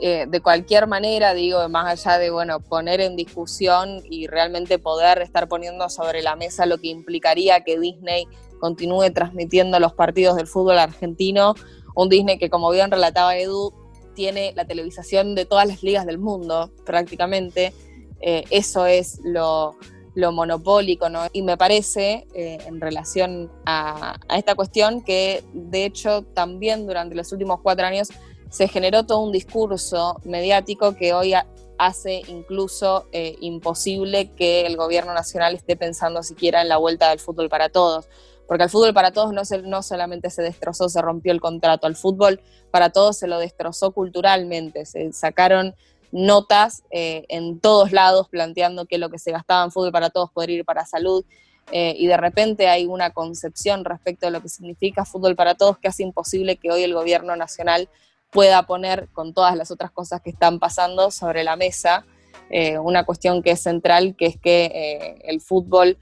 de cualquier manera, digo, más allá de, bueno, poner en discusión y realmente poder estar poniendo sobre la mesa lo que implicaría que Disney continúe transmitiendo los partidos del fútbol argentino. Un Disney que, como bien relataba Edu, tiene la televisación de todas las ligas del mundo, prácticamente. Eh, eso es lo, lo monopólico, ¿no? Y me parece, eh, en relación a, esta cuestión, que de hecho también durante los últimos cuatro años se generó todo un discurso mediático que hoy hace incluso eh, imposible que el gobierno nacional esté pensando siquiera en la vuelta del fútbol para todos. Porque al fútbol para todos no, no solamente se destrozó, se rompió el contrato, al fútbol para todos se lo destrozó culturalmente, se sacaron notas eh, en todos lados planteando que lo que se gastaba en fútbol para todos podría ir para salud. Eh, y de repente hay una concepción respecto a lo que significa fútbol para todos que hace imposible que hoy el gobierno nacional pueda poner con todas las otras cosas que están pasando sobre la mesa eh, una cuestión que es central, que es que el fútbol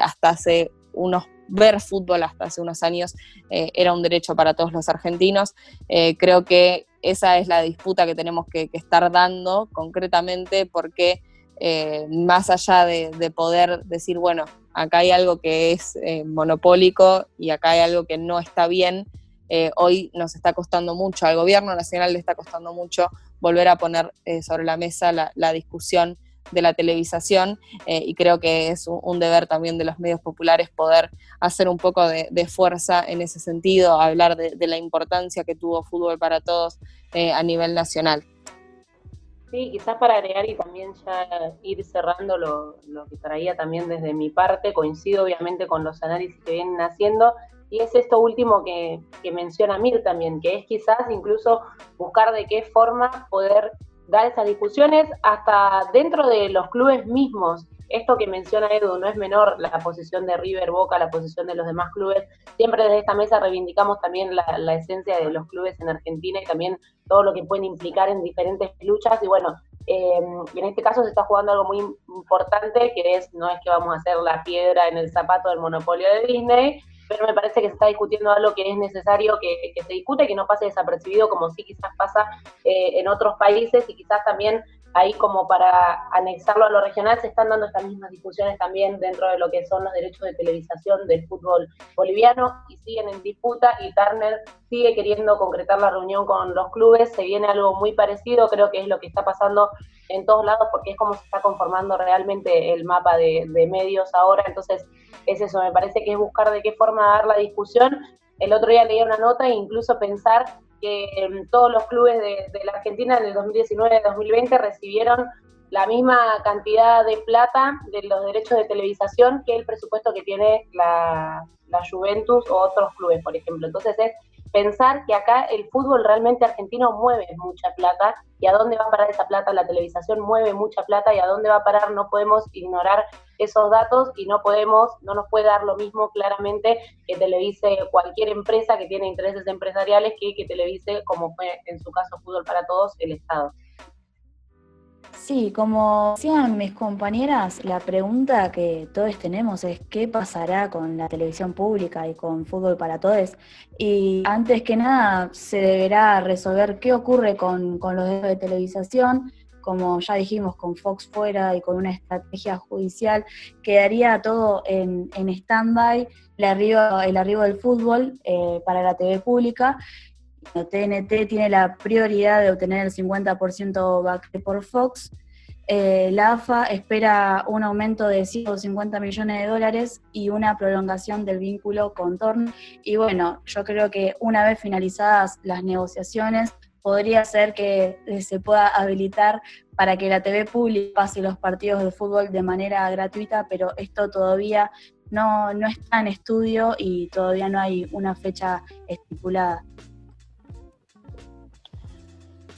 hasta hace unos ver fútbol hasta hace unos años era un derecho para todos los argentinos. creo que esa es la disputa que tenemos que, estar dando concretamente porque eh, más allá de, poder decir, bueno, acá hay algo que es eh, monopólico y acá hay algo que no está bien, eh, hoy nos está costando mucho, al gobierno nacional le está costando mucho volver a poner sobre la mesa la discusión de la televisación eh, y creo que es un, deber también de los medios populares poder hacer un poco de, fuerza en ese sentido, hablar de, la importancia que tuvo fútbol para todos eh, a nivel nacional. Sí, quizás para agregar y también ya ir cerrando lo, que traía también desde mi parte, coincido obviamente con los análisis que vienen haciendo, y es esto último que, que menciona Mir también, que es quizás incluso buscar de qué forma poder dar esas discusiones hasta dentro de los clubes mismos. Esto que menciona Edu no es menor, la posición de River Boca, la posición de los demás clubes. Siempre desde esta mesa reivindicamos también la, esencia de los clubes en Argentina y también todo lo que pueden implicar en diferentes luchas. Y bueno, eh, en este caso se está jugando algo muy importante, que es, no es que vamos a hacer la piedra en el zapato del monopolio de Disney, pero me parece que se está discutiendo algo que es necesario que, se discute, que no pase desapercibido como sí quizás pasa eh, en otros países y quizás también ahí como para anexarlo a lo regional se están dando estas mismas discusiones también dentro de lo que son los derechos de televisación del fútbol boliviano y siguen en disputa y Turner sigue queriendo concretar la reunión con los clubes, se viene algo muy parecido, creo que es lo que está pasando en todos lados porque es como se está conformando realmente el mapa de, medios ahora, entonces es eso, me parece que es buscar de qué forma dar la discusión. El otro día leía una nota e incluso pensar que em, todos los clubes de, la Argentina en el 2019-2020 recibieron la misma cantidad de plata de los derechos de televisación que el presupuesto que tiene la, la Juventus o otros clubes, por ejemplo. Entonces es pensar que acá el fútbol realmente argentino mueve mucha plata y a dónde va a parar esa plata, la televisación mueve mucha plata y a dónde va a parar, no podemos ignorar esos datos y no podemos, no nos puede dar lo mismo claramente que televise cualquier empresa que tiene intereses empresariales que que televise, como fue en su caso Fútbol para Todos, el Estado. Sí, como decían mis compañeras, la pregunta que todos tenemos es qué pasará con la televisión pública y con Fútbol para Todos. Y antes que nada se deberá resolver qué ocurre con, los derechos de televisación, como ya dijimos, con Fox fuera y con una estrategia judicial, quedaría todo en, en stand-by el arribo, el arribo del fútbol eh, para la TV pública TNT tiene la prioridad de obtener el 50% back por Fox. Eh, la AFA espera un aumento de 150 millones de dólares y una prolongación del vínculo con Torn. Y bueno, yo creo que una vez finalizadas las negociaciones, podría ser que eh, se pueda habilitar para que la TV pública pase los partidos de fútbol de manera gratuita, pero esto todavía no, no está en estudio y todavía no hay una fecha estipulada.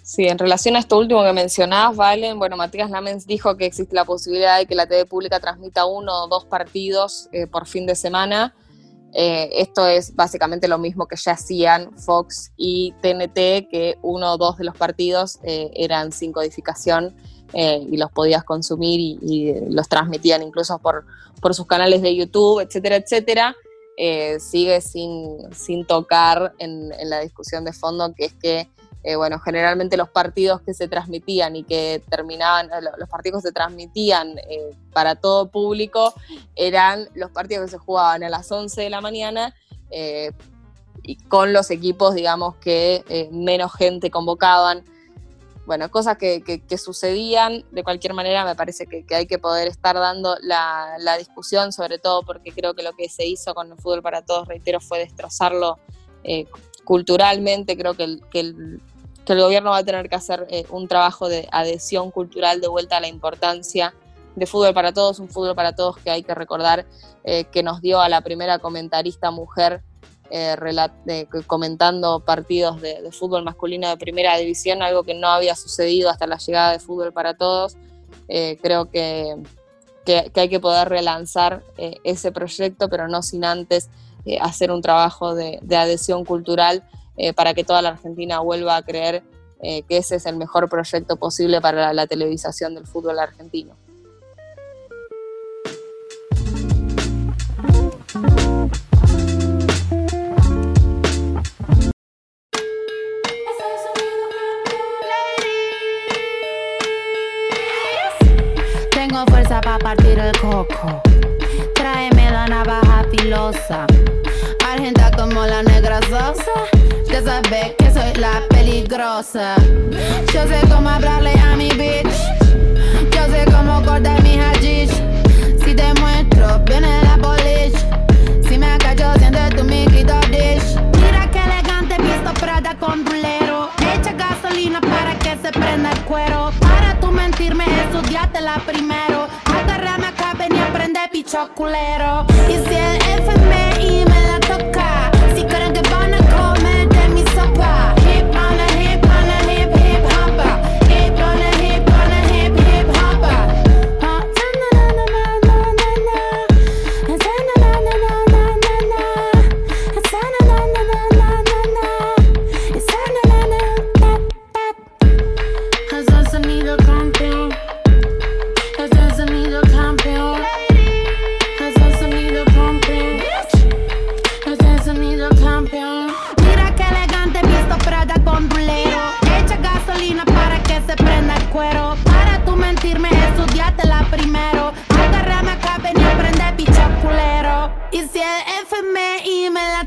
Sí, en relación a esto último que mencionabas, Valen, bueno, Matías Lamens dijo que existe la posibilidad de que la TV pública transmita uno o dos partidos eh, por fin de semana. Eh, esto es básicamente lo mismo que ya hacían Fox y TNT, que uno o dos de los partidos eh, eran sin codificación y los podías consumir y, los transmitían incluso por, por sus canales de YouTube, etcétera, etcétera. sigue sin, sin tocar en, en la discusión de fondo, que es que eh, bueno, generalmente los partidos que se transmitían y que terminaban, eh, los partidos que se transmitían eh, para todo público eran los partidos que se jugaban a las 11 de la mañana y con los equipos, digamos, que menos gente convocaban. bueno, cosas que, sucedían. De cualquier manera, me parece que, hay que poder estar dando la, discusión, sobre todo porque creo que lo que se hizo con el fútbol para todos, reitero, fue destrozarlo eh, culturalmente. Creo que el, que el, gobierno va a tener que hacer eh, un trabajo de adhesión cultural de vuelta a la importancia de fútbol para todos, un fútbol para todos que hay que recordar eh, que nos dio a la primera comentarista mujer eh, comentando partidos de, fútbol masculino de primera división, algo que no había sucedido hasta la llegada de fútbol para todos. Creo que, hay que poder relanzar ese proyecto, pero no sin antes hacer un trabajo de, adhesión cultural para que toda la Argentina vuelva a creer que ese es el mejor proyecto posible para la televisación del fútbol argentino. fuerza para partir el coco. Tráeme la navaja filosa. Argenta como la negra sosa. Ya sabes que soy la peligrosa. Yo sé cómo hablarle a mi bitch. Yo sé cómo cortar mi hashish. Si te muestro, viene la polish. Si me acallo, siente tu mi dish. Mira que elegante, visto Prada con rulero. Echa gasolina para que se prenda el cuero. Para tú mentirme, la primero. Agarrame acá, ven y aprende picho culero. Y si el FMI me la toca,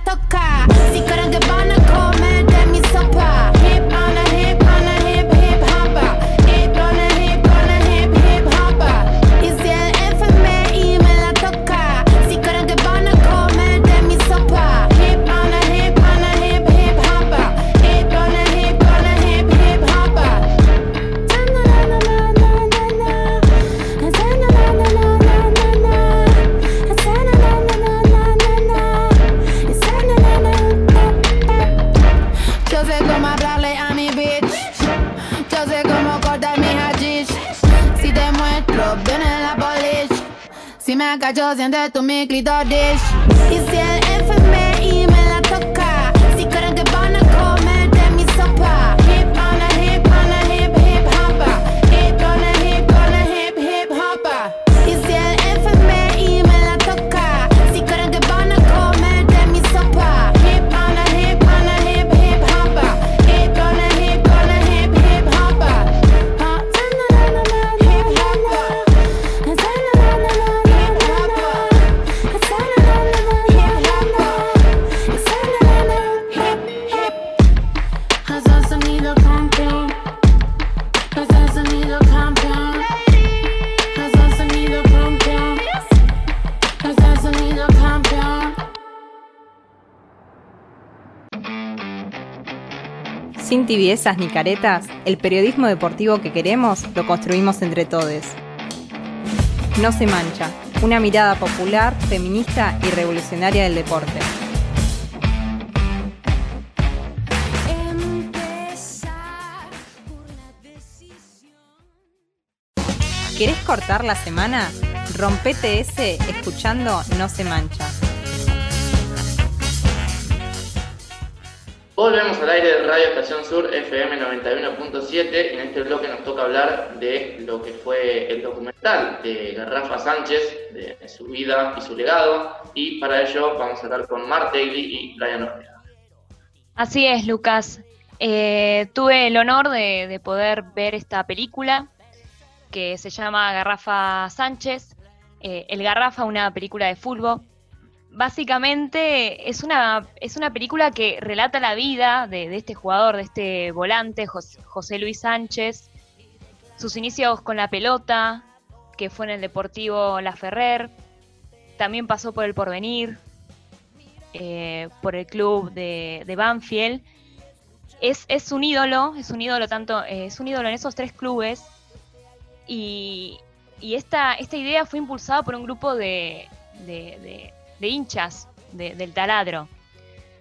FMI Si me acacho, siente tu mi clitoris. Y si el FMI me Tibiezas ni caretas, el periodismo deportivo que queremos lo construimos entre todos. No se mancha, una mirada popular, feminista y revolucionaria del deporte. ¿Querés cortar la semana? Rompete ese escuchando No se mancha. Volvemos al aire de Radio Estación Sur FM 91.7 y en este bloque nos toca hablar de lo que fue el documental de Rafa Sánchez, de su vida y su legado y para ello vamos a hablar con Mar Daly y Brian Ortega. Así es, Lucas. Eh, tuve el honor de, de poder ver esta película que se llama Garrafa Sánchez. Eh, el Garrafa, una película de fútbol. Básicamente es una, es una película que relata la vida de, de este jugador, de este volante, Jos- José Luis Sánchez, sus inicios con la pelota, que fue en el Deportivo La Ferrer, también pasó por el Porvenir, eh, por el club de, de Banfield. Es, es un ídolo, es un ídolo tanto, eh, es un ídolo en esos tres clubes. Y, y esta, esta idea fue impulsada por un grupo de- de hinchas de- del taladro.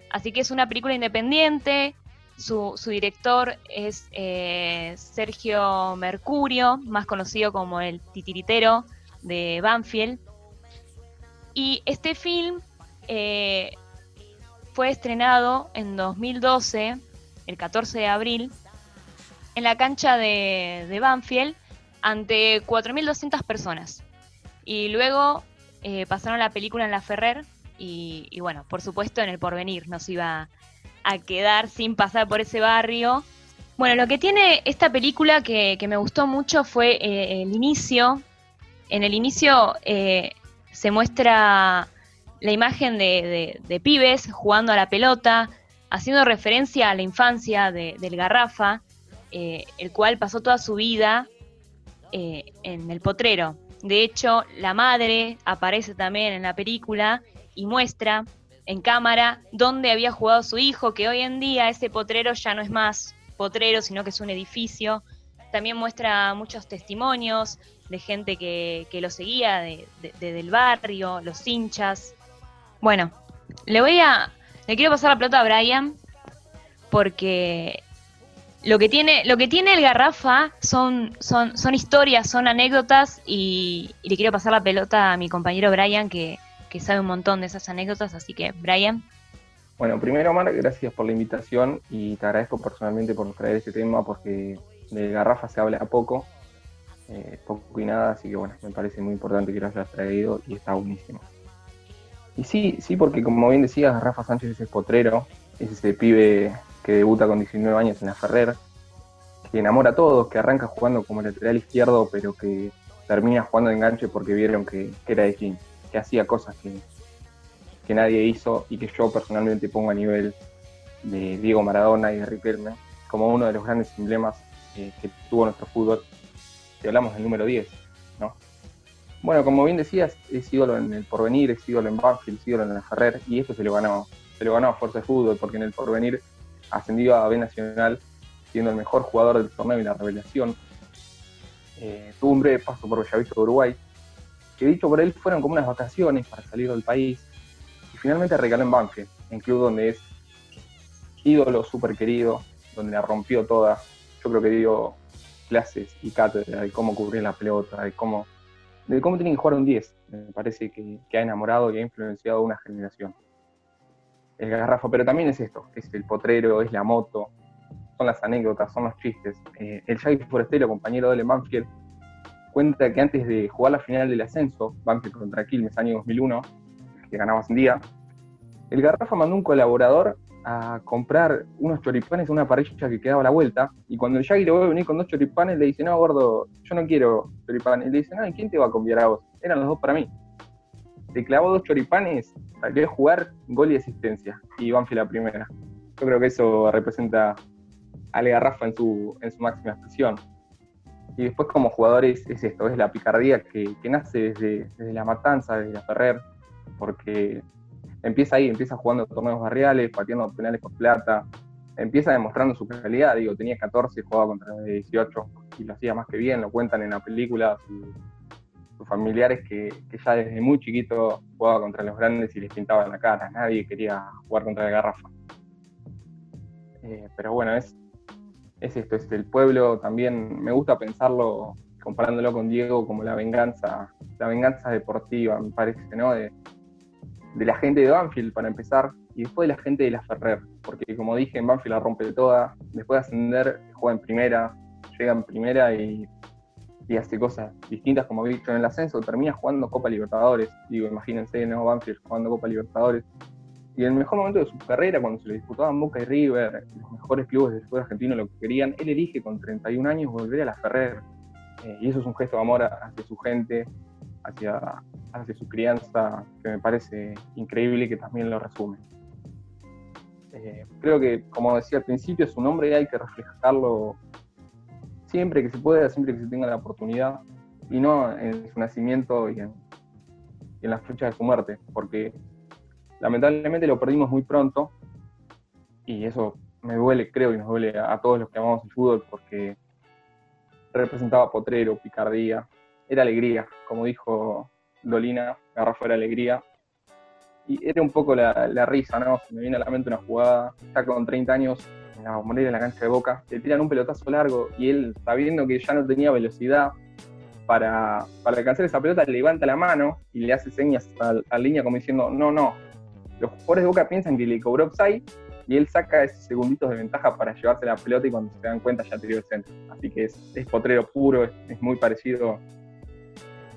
Así que es una película independiente. Su, director es eh, Sergio Mercurio, más conocido como el titiritero de Banfield. Y este film eh, fue estrenado en 2012, el 14 de abril, en la cancha de, de Banfield ante 4.200 personas. Y luego eh, pasaron la película en la Ferrer y, bueno, por supuesto en el porvenir nos iba a quedar sin pasar por ese barrio. Bueno, lo que tiene esta película que, que me gustó mucho fue eh, el inicio. En el inicio eh, se muestra la imagen de, de- de pibes jugando a la pelota, haciendo referencia a la infancia de- del Garrafa, el cual pasó toda su vida en el potrero. De hecho, la madre aparece también en la película y muestra en cámara dónde había jugado su hijo, que hoy en día ese potrero ya no es más potrero, sino que es un edificio. También muestra muchos testimonios de gente que, que lo seguía de- de- de- del barrio, los hinchas. Bueno, le voy a. Le quiero pasar la pelota a Brian porque lo que tiene, lo que tiene el Garrafa son, son, son historias, son anécdotas y, le quiero pasar la pelota a mi compañero Brian que, que sabe un montón de esas anécdotas, así que Brian. Bueno, primero, Omar, gracias por la invitación y te agradezco personalmente por traer este tema porque de Garrafa se habla poco, eh, poco y nada, así que bueno, me parece muy importante que lo hayas traído y está buenísimo. Y sí, sí, porque como bien decías, Rafa Sánchez es potrero, es ese pibe que debuta con 19 años en la Ferrer, que enamora a todos, que arranca jugando como lateral izquierdo, pero que termina jugando de enganche porque vieron que, era de Jim, que hacía cosas que, que nadie hizo y que yo personalmente pongo a nivel de Diego Maradona y de Riquelme como uno de los grandes emblemas eh, que tuvo nuestro fútbol, si hablamos del número 10, ¿no? Bueno, como bien decías, es ídolo en el Porvenir, es ídolo en Banfield, es ídolo en la Ferrer, y esto se lo ganó, se lo ganó a Fuerza de Fútbol, porque en el Porvenir ascendió a B Nacional, siendo el mejor jugador del torneo y la revelación. Eh, tuvo un breve paso por Bellavista de Uruguay, que dicho por él fueron como unas vacaciones para salir del país, y finalmente regaló en Banfield, en club donde es ídolo súper querido, donde la rompió toda. Yo creo que dio clases y cátedra de cómo cubrir la pelota, de cómo, de cómo tienen que jugar un 10. Me parece que, que ha enamorado y ha influenciado a una generación. El garrafa, pero también es esto, es el potrero, es la moto, son las anécdotas, son los chistes. Eh, el Jackie Forestero, compañero de él en Banfield, cuenta que antes de jugar la final del ascenso, Banfield contra Quilmes, año 2001, que ganabas un día, el Garrafa mandó un colaborador a comprar unos choripanes en una parrilla que quedaba a la vuelta, y cuando el Yagi lo ve venir con dos choripanes, le dice, no, gordo, yo no quiero choripanes. Y le dice, no, ¿y quién te va a conviar a vos? Eran los dos para mí. Se clavó dos choripanes, salió a jugar, gol y asistencia, y Banfield la primera. Yo creo que eso representa al Garrafa en su, en su máxima expresión. Y después como jugadores es esto, es la picardía que, que nace desde, desde la matanza, desde la Ferrer, porque empieza ahí, empieza jugando torneos barriales, pateando penales por plata, empieza demostrando su calidad, digo, tenía 14, jugaba contra los de 18 y lo hacía más que bien, lo cuentan en la película sus familiares que, ya desde muy chiquito jugaba contra los grandes y les pintaban la cara, nadie quería jugar contra el Garrafa. Eh, pero bueno, es, es esto, es el pueblo también, me gusta pensarlo comparándolo con Diego como la venganza, la venganza deportiva, me parece, ¿no? De, de la gente de Banfield para empezar, y después de la gente de la Ferrer, porque como dije, en Banfield la rompe toda, después de ascender, juega en primera, llega en primera y, y hace cosas distintas, como he en el ascenso, termina jugando Copa Libertadores, digo, imagínense, ¿no? Banfield jugando Copa Libertadores, y en el mejor momento de su carrera, cuando se le disputaban Boca y River, los mejores clubes del fútbol argentino lo que querían, él elige con 31 años volver a la Ferrer, eh, y eso es un gesto de amor hacia su gente, hacia, hacia su crianza, que me parece increíble que también lo resume. Eh, creo que, como decía al principio, su nombre hay que reflejarlo siempre que se pueda, siempre que se tenga la oportunidad, y no en su nacimiento y en, y en las de su muerte, porque lamentablemente lo perdimos muy pronto, y eso me duele, creo, y nos duele a, todos los que amamos el fútbol, porque representaba potrero, picardía, era alegría, como dijo Dolina, Garrafa era alegría, y era un poco la, risa, ¿no? Se me viene a la mente una jugada, está con 30 años, la morir en la cancha de Boca, le tiran un pelotazo largo y él, sabiendo que ya no tenía velocidad para, para alcanzar esa pelota, levanta la mano y le hace señas a la línea como diciendo, no, no. Los jugadores de Boca piensan que le cobró upside y él saca esos segunditos de ventaja para llevarse la pelota y cuando se dan cuenta ya tiró el centro. Así que es, es potrero puro, es, muy parecido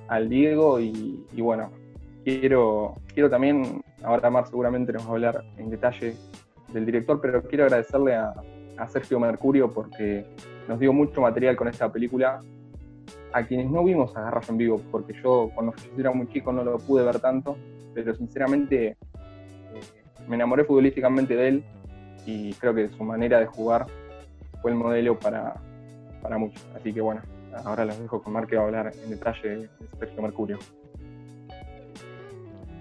al Diego y, y bueno, quiero, quiero también, ahora Mar seguramente nos va a hablar en detalle del director, pero quiero agradecerle a, Sergio Mercurio porque nos dio mucho material con esta película. A quienes no vimos a Garrafa en vivo, porque yo cuando yo era muy chico no lo pude ver tanto, pero sinceramente eh, me enamoré futbolísticamente de él y creo que su manera de jugar fue el modelo para, para muchos. Así que bueno, ahora los dejo con Mar que va a hablar en detalle de Sergio Mercurio.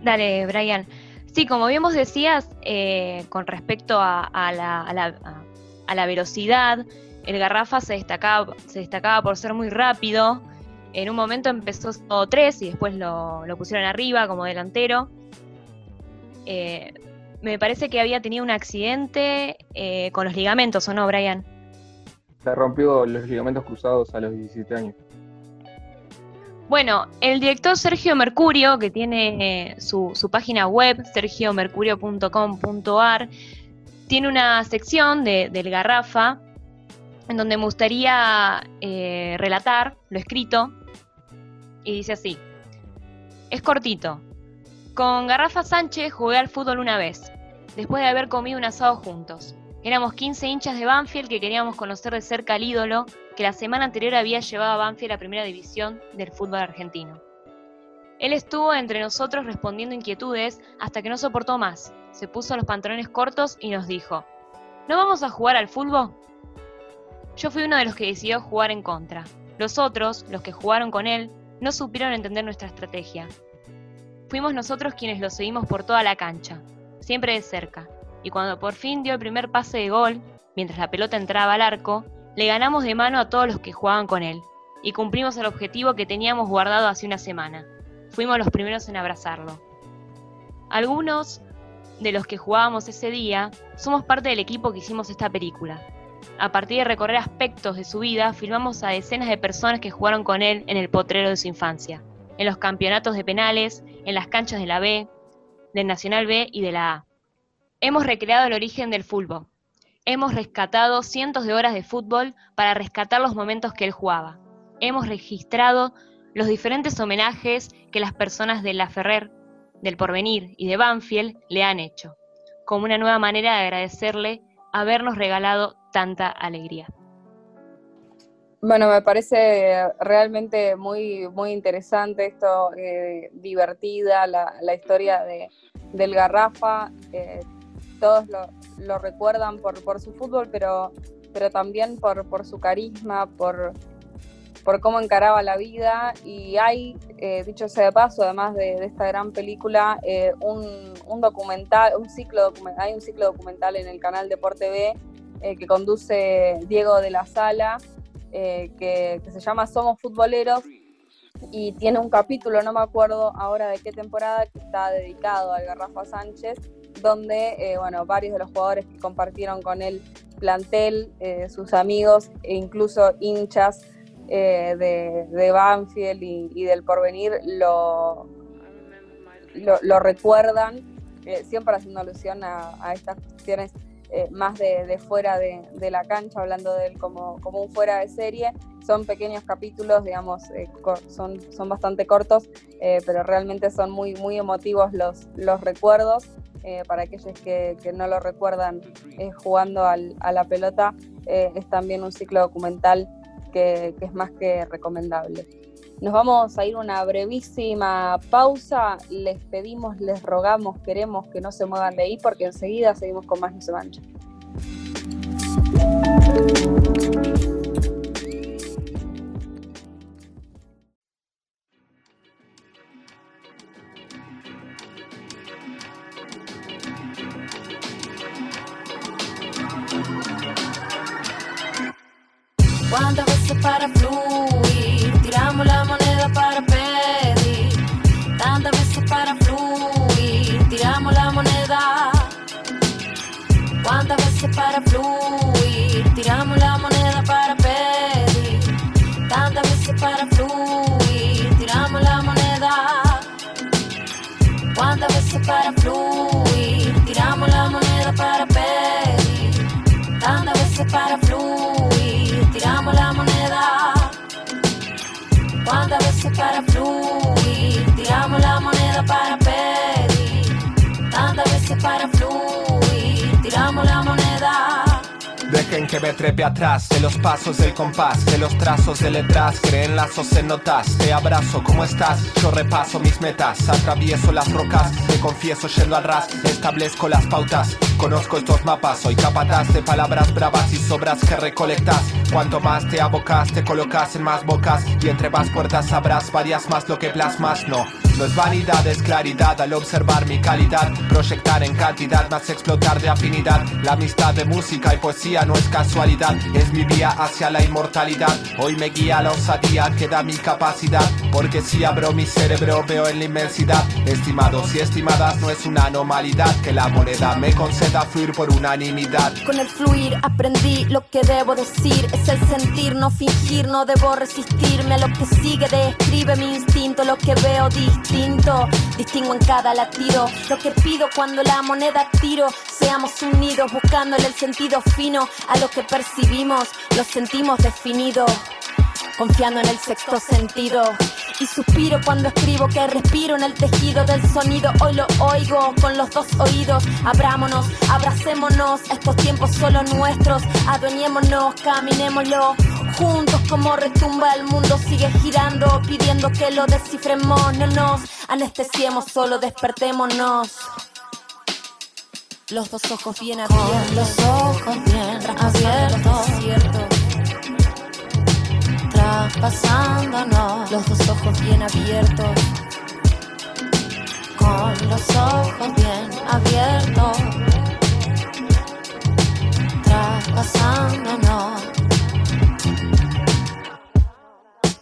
Dale, Brian. Sí, como bien vos decías, eh, con respecto a, la, velocidad, el Garrafa se destacaba, se destacaba por ser muy rápido. En un momento empezó todo tres y después lo, pusieron arriba como delantero. Eh, me parece que había tenido un accidente eh, con los ligamentos, ¿o no, Brian? Se rompió los ligamentos cruzados a los 17 años. Bueno, el director Sergio Mercurio, que tiene eh, su, página web, sergiomercurio.com.ar, tiene una sección de, del Garrafa en donde me gustaría eh, relatar lo escrito y dice así. Es cortito. Con Garrafa Sánchez jugué al fútbol una vez, después de haber comido un asado juntos. Éramos 15 hinchas de Banfield que queríamos conocer de cerca al ídolo que la semana anterior había llevado a Banfield a la primera división del fútbol argentino. Él estuvo entre nosotros respondiendo inquietudes hasta que no soportó más. Se puso los pantalones cortos y nos dijo, ¿no vamos a jugar al fútbol? Yo fui uno de los que decidió jugar en contra. Los otros, los que jugaron con él, no supieron entender nuestra estrategia. Fuimos nosotros quienes lo seguimos por toda la cancha, siempre de cerca, y cuando por fin dio el primer pase de gol, mientras la pelota entraba al arco, le ganamos de mano a todos los que jugaban con él, y cumplimos el objetivo que teníamos guardado hace una semana. Fuimos los primeros en abrazarlo. Algunos de los que jugábamos ese día somos parte del equipo que hicimos esta película. A partir de recorrer aspectos de su vida, filmamos a decenas de personas que jugaron con él en el potrero de su infancia, en los campeonatos de penales, en las canchas de la B, del Nacional B y de la A. Hemos recreado el origen del fútbol. Hemos rescatado cientos de horas de fútbol para rescatar los momentos que él jugaba. Hemos registrado los diferentes homenajes que las personas de La Ferrer, del Porvenir y de Banfield le han hecho, como una nueva manera de agradecerle habernos regalado tanta alegría. Bueno, me parece realmente muy, muy interesante esto, eh, divertida, la, historia de, del Garrafa. Eh, todos lo, recuerdan por, su fútbol, pero, también por, su carisma, por, cómo encaraba la vida. Y hay, eh, dicho sea de paso, además de, esta gran película, eh, un, documental, un ciclo hay un ciclo documental en el canal Deporte B eh, que conduce Diego de la Sala, que, que se llama Somos Futboleros y tiene un capítulo, no me acuerdo ahora de qué temporada, que está dedicado al Garrafa Sánchez donde eh, bueno, varios de los jugadores que compartieron con el plantel, eh, sus amigos e incluso hinchas eh, de, Banfield y, del porvenir lo, lo, recuerdan, siempre haciendo alusión a, estas cuestiones más de, fuera de, la cancha, hablando de él como, como un fuera de serie. Son pequeños capítulos, digamos, son, son bastante cortos, pero realmente son muy, muy emotivos los, los recuerdos. Eh, para aquellos que, no lo recuerdan eh, jugando a la pelota, eh, es también un ciclo documental que, es más que recomendable. Nos vamos a ir una brevísima pausa. Les pedimos, les rogamos, queremos que no se muevan de ahí porque enseguida seguimos con más No se mancha. Me trepe atrás de los pasos del compás, de los trazos de letras, creen lazos en notas. Te abrazo, ¿cómo estás? Yo repaso mis metas, atravieso las rocas, me confieso yendo al ras, establezco las pautas. Conozco estos mapas, soy capataz de palabras bravas y sobras que recolectas. Cuanto más te abocas, te colocas en más bocas y entre más puertas sabrás varias más lo que plasmas. No, no es vanidad, es claridad al observar mi calidad, proyectar en cantidad, más explotar de afinidad. La amistad de música y poesía no es casualidad, es mi vía hacia la inmortalidad. Hoy me guía la osadía que da mi capacidad, porque si abro mi cerebro veo en la inmensidad. Estimados y estimadas, no es una anomalidad que la moneda me conceda fluir por unanimidad. Con el fluir aprendí lo que debo decir. Es el sentir, no fingir, no debo resistirme a lo que sigue. Describe mi instinto, lo que veo distinto. Distingo en cada latido lo que pido cuando la moneda tiro. Seamos unidos, buscándole el sentido fino a lo que percibimos. Lo sentimos definido. Confiando en el sexto sentido y suspiro cuando escribo que respiro en el tejido del sonido. Hoy lo oigo con los dos oídos. Abrámonos, abracémonos, estos tiempos solo nuestros. Adueñémonos, caminémoslo. Juntos como retumba el mundo sigue girando, pidiendo que lo descifremos. No nos anestesiemos, solo despertémonos. Los dos ojos bien abiertos. los ojos bien abiertos. Traspasándonos. Los dos ojos bien abiertos. Con los ojos bien abiertos. Traspasándonos.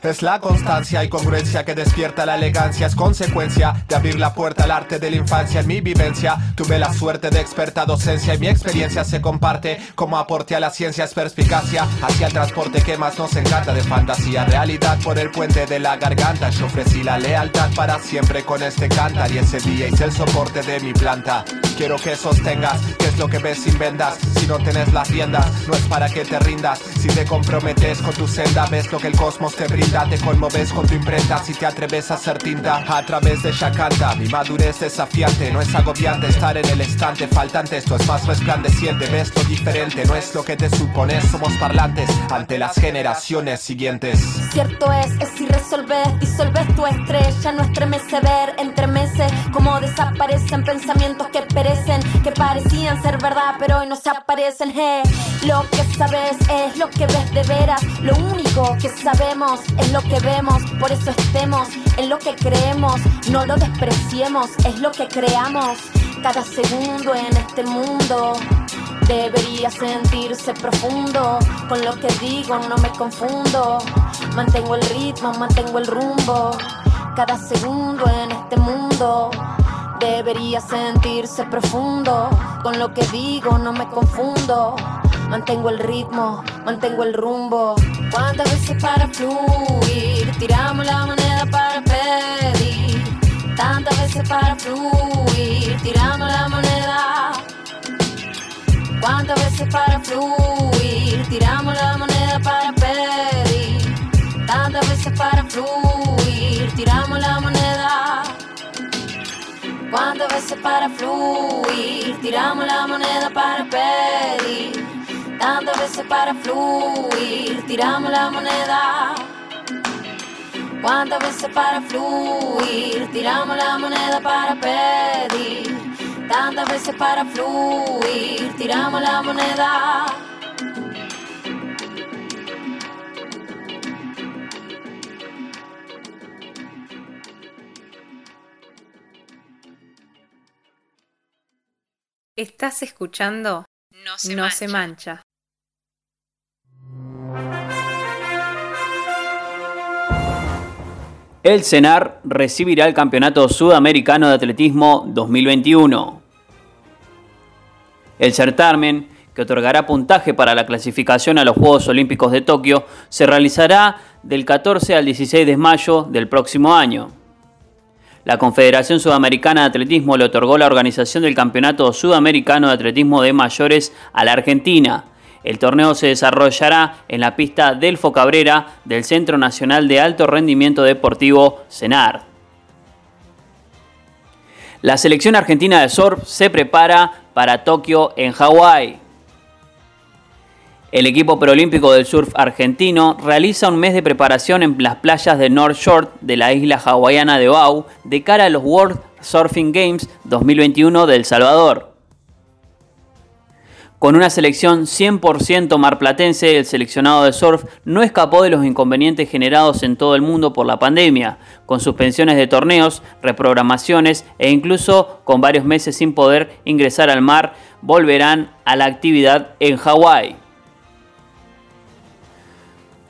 Es la constancia y congruencia que despierta la elegancia. Es consecuencia de abrir la puerta al arte de la infancia en mi vivencia. Tuve la suerte de experta docencia y mi experiencia se comparte como aporte a la ciencia. Es perspicacia hacia el transporte que más nos encanta de fantasía. Realidad por el puente de la garganta. Yo ofrecí la lealtad para siempre con este cantar y ese día hice el soporte de mi planta. Quiero que sostengas qué es lo que ves sin vendas. Si no tenés las riendas, no es para que te rindas. Si te comprometes con tu senda, ves lo que el cosmos te brinda. Te conmoves con tu imprenta si te atreves a hacer tinta. A través de ella mi madurez desafiante. No es agobiante estar en el estante faltante. Esto es más resplandeciente. Ves lo diferente, no es lo que te supones. Somos parlantes ante las generaciones siguientes. Cierto es, es si resolves, disolves tu estrella, no estremece ver, entremece como desaparecen pensamientos que perecen, que parecían ser verdad, pero hoy no se aparecen. Lo que sabes es lo que ves de veras, lo único que sabemos es lo que vemos, por eso estemos en lo que creemos, no lo despreciemos, es lo que creamos. Cada segundo en este mundo debería sentirse profundo. Con lo que digo no me confundo. Mantengo el ritmo, mantengo el rumbo. Cada segundo en este mundo debería sentirse profundo. Con lo que digo no me confundo. Mantengo el ritmo, mantengo el rumbo. ¿Cuántas veces para fluir? Tiramos la moneda para pedir. Tantas veces para fluir. Tiramos la moneda. ¿Cuántas veces para fluir? Tiramos la moneda para pedir. Tantas veces para fluir. Tiramos la moneda. ¿Cuántas veces para fluir? Tiramos la moneda para pedir. Tantas veces para fluir. Tiramos la moneda. ¿Cuántas veces para fluir tiramos la moneda para pedir? Tantas veces para fluir tiramos la moneda. Estás escuchando No se, mancha. El CENAR recibirá el Campeonato Sudamericano de Atletismo 2021. El certamen, que otorgará puntaje para la clasificación a los Juegos Olímpicos de Tokio, se realizará del 14 al 16 de mayo del próximo año. La Confederación Sudamericana de Atletismo le otorgó la organización del Campeonato Sudamericano de Atletismo de Mayores a la Argentina, el torneo se desarrollará en la pista Delfo Cabrera del Centro Nacional de Alto Rendimiento Deportivo CENAR. La selección argentina de surf se prepara para Tokio en Hawái. El equipo preolímpico del surf argentino realiza un mes de preparación en las playas de North Shore de la isla hawaiana de Oahu de cara a los World Surfing Games 2021 de El Salvador. Con una selección 100% marplatense, el seleccionado de surf no escapó de los inconvenientes generados en todo el mundo por la pandemia, con suspensiones de torneos, reprogramaciones e incluso con varios meses sin poder ingresar al mar, volverán a la actividad en Hawái.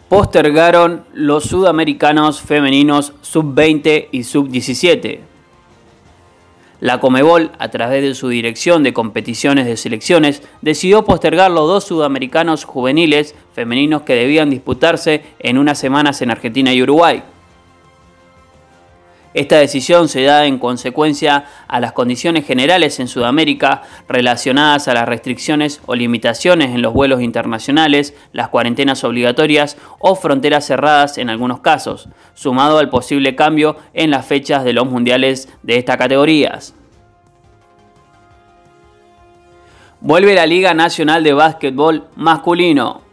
Postergaron los sudamericanos femeninos sub-20 y sub-17. La Comebol, a través de su dirección de competiciones de selecciones, decidió postergar los dos sudamericanos juveniles femeninos que debían disputarse en unas semanas en Argentina y Uruguay. Esta decisión se da en consecuencia a las condiciones generales en Sudamérica relacionadas a las restricciones o limitaciones en los vuelos internacionales, las cuarentenas obligatorias o fronteras cerradas en algunos casos, sumado al posible cambio en las fechas de los mundiales de estas categorías. Vuelve la Liga Nacional de Básquetbol Masculino.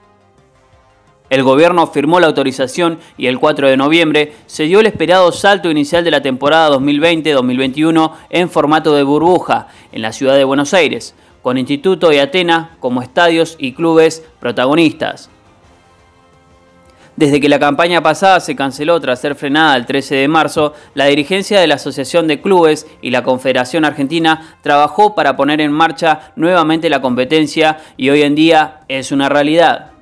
El gobierno firmó la autorización y el 4 de noviembre se dio el esperado salto inicial de la temporada 2020-2021 en formato de burbuja en la ciudad de Buenos Aires, con Instituto y Atena como estadios y clubes protagonistas. Desde que la campaña pasada se canceló tras ser frenada el 13 de marzo, la dirigencia de la Asociación de Clubes y la Confederación Argentina trabajó para poner en marcha nuevamente la competencia y hoy en día es una realidad.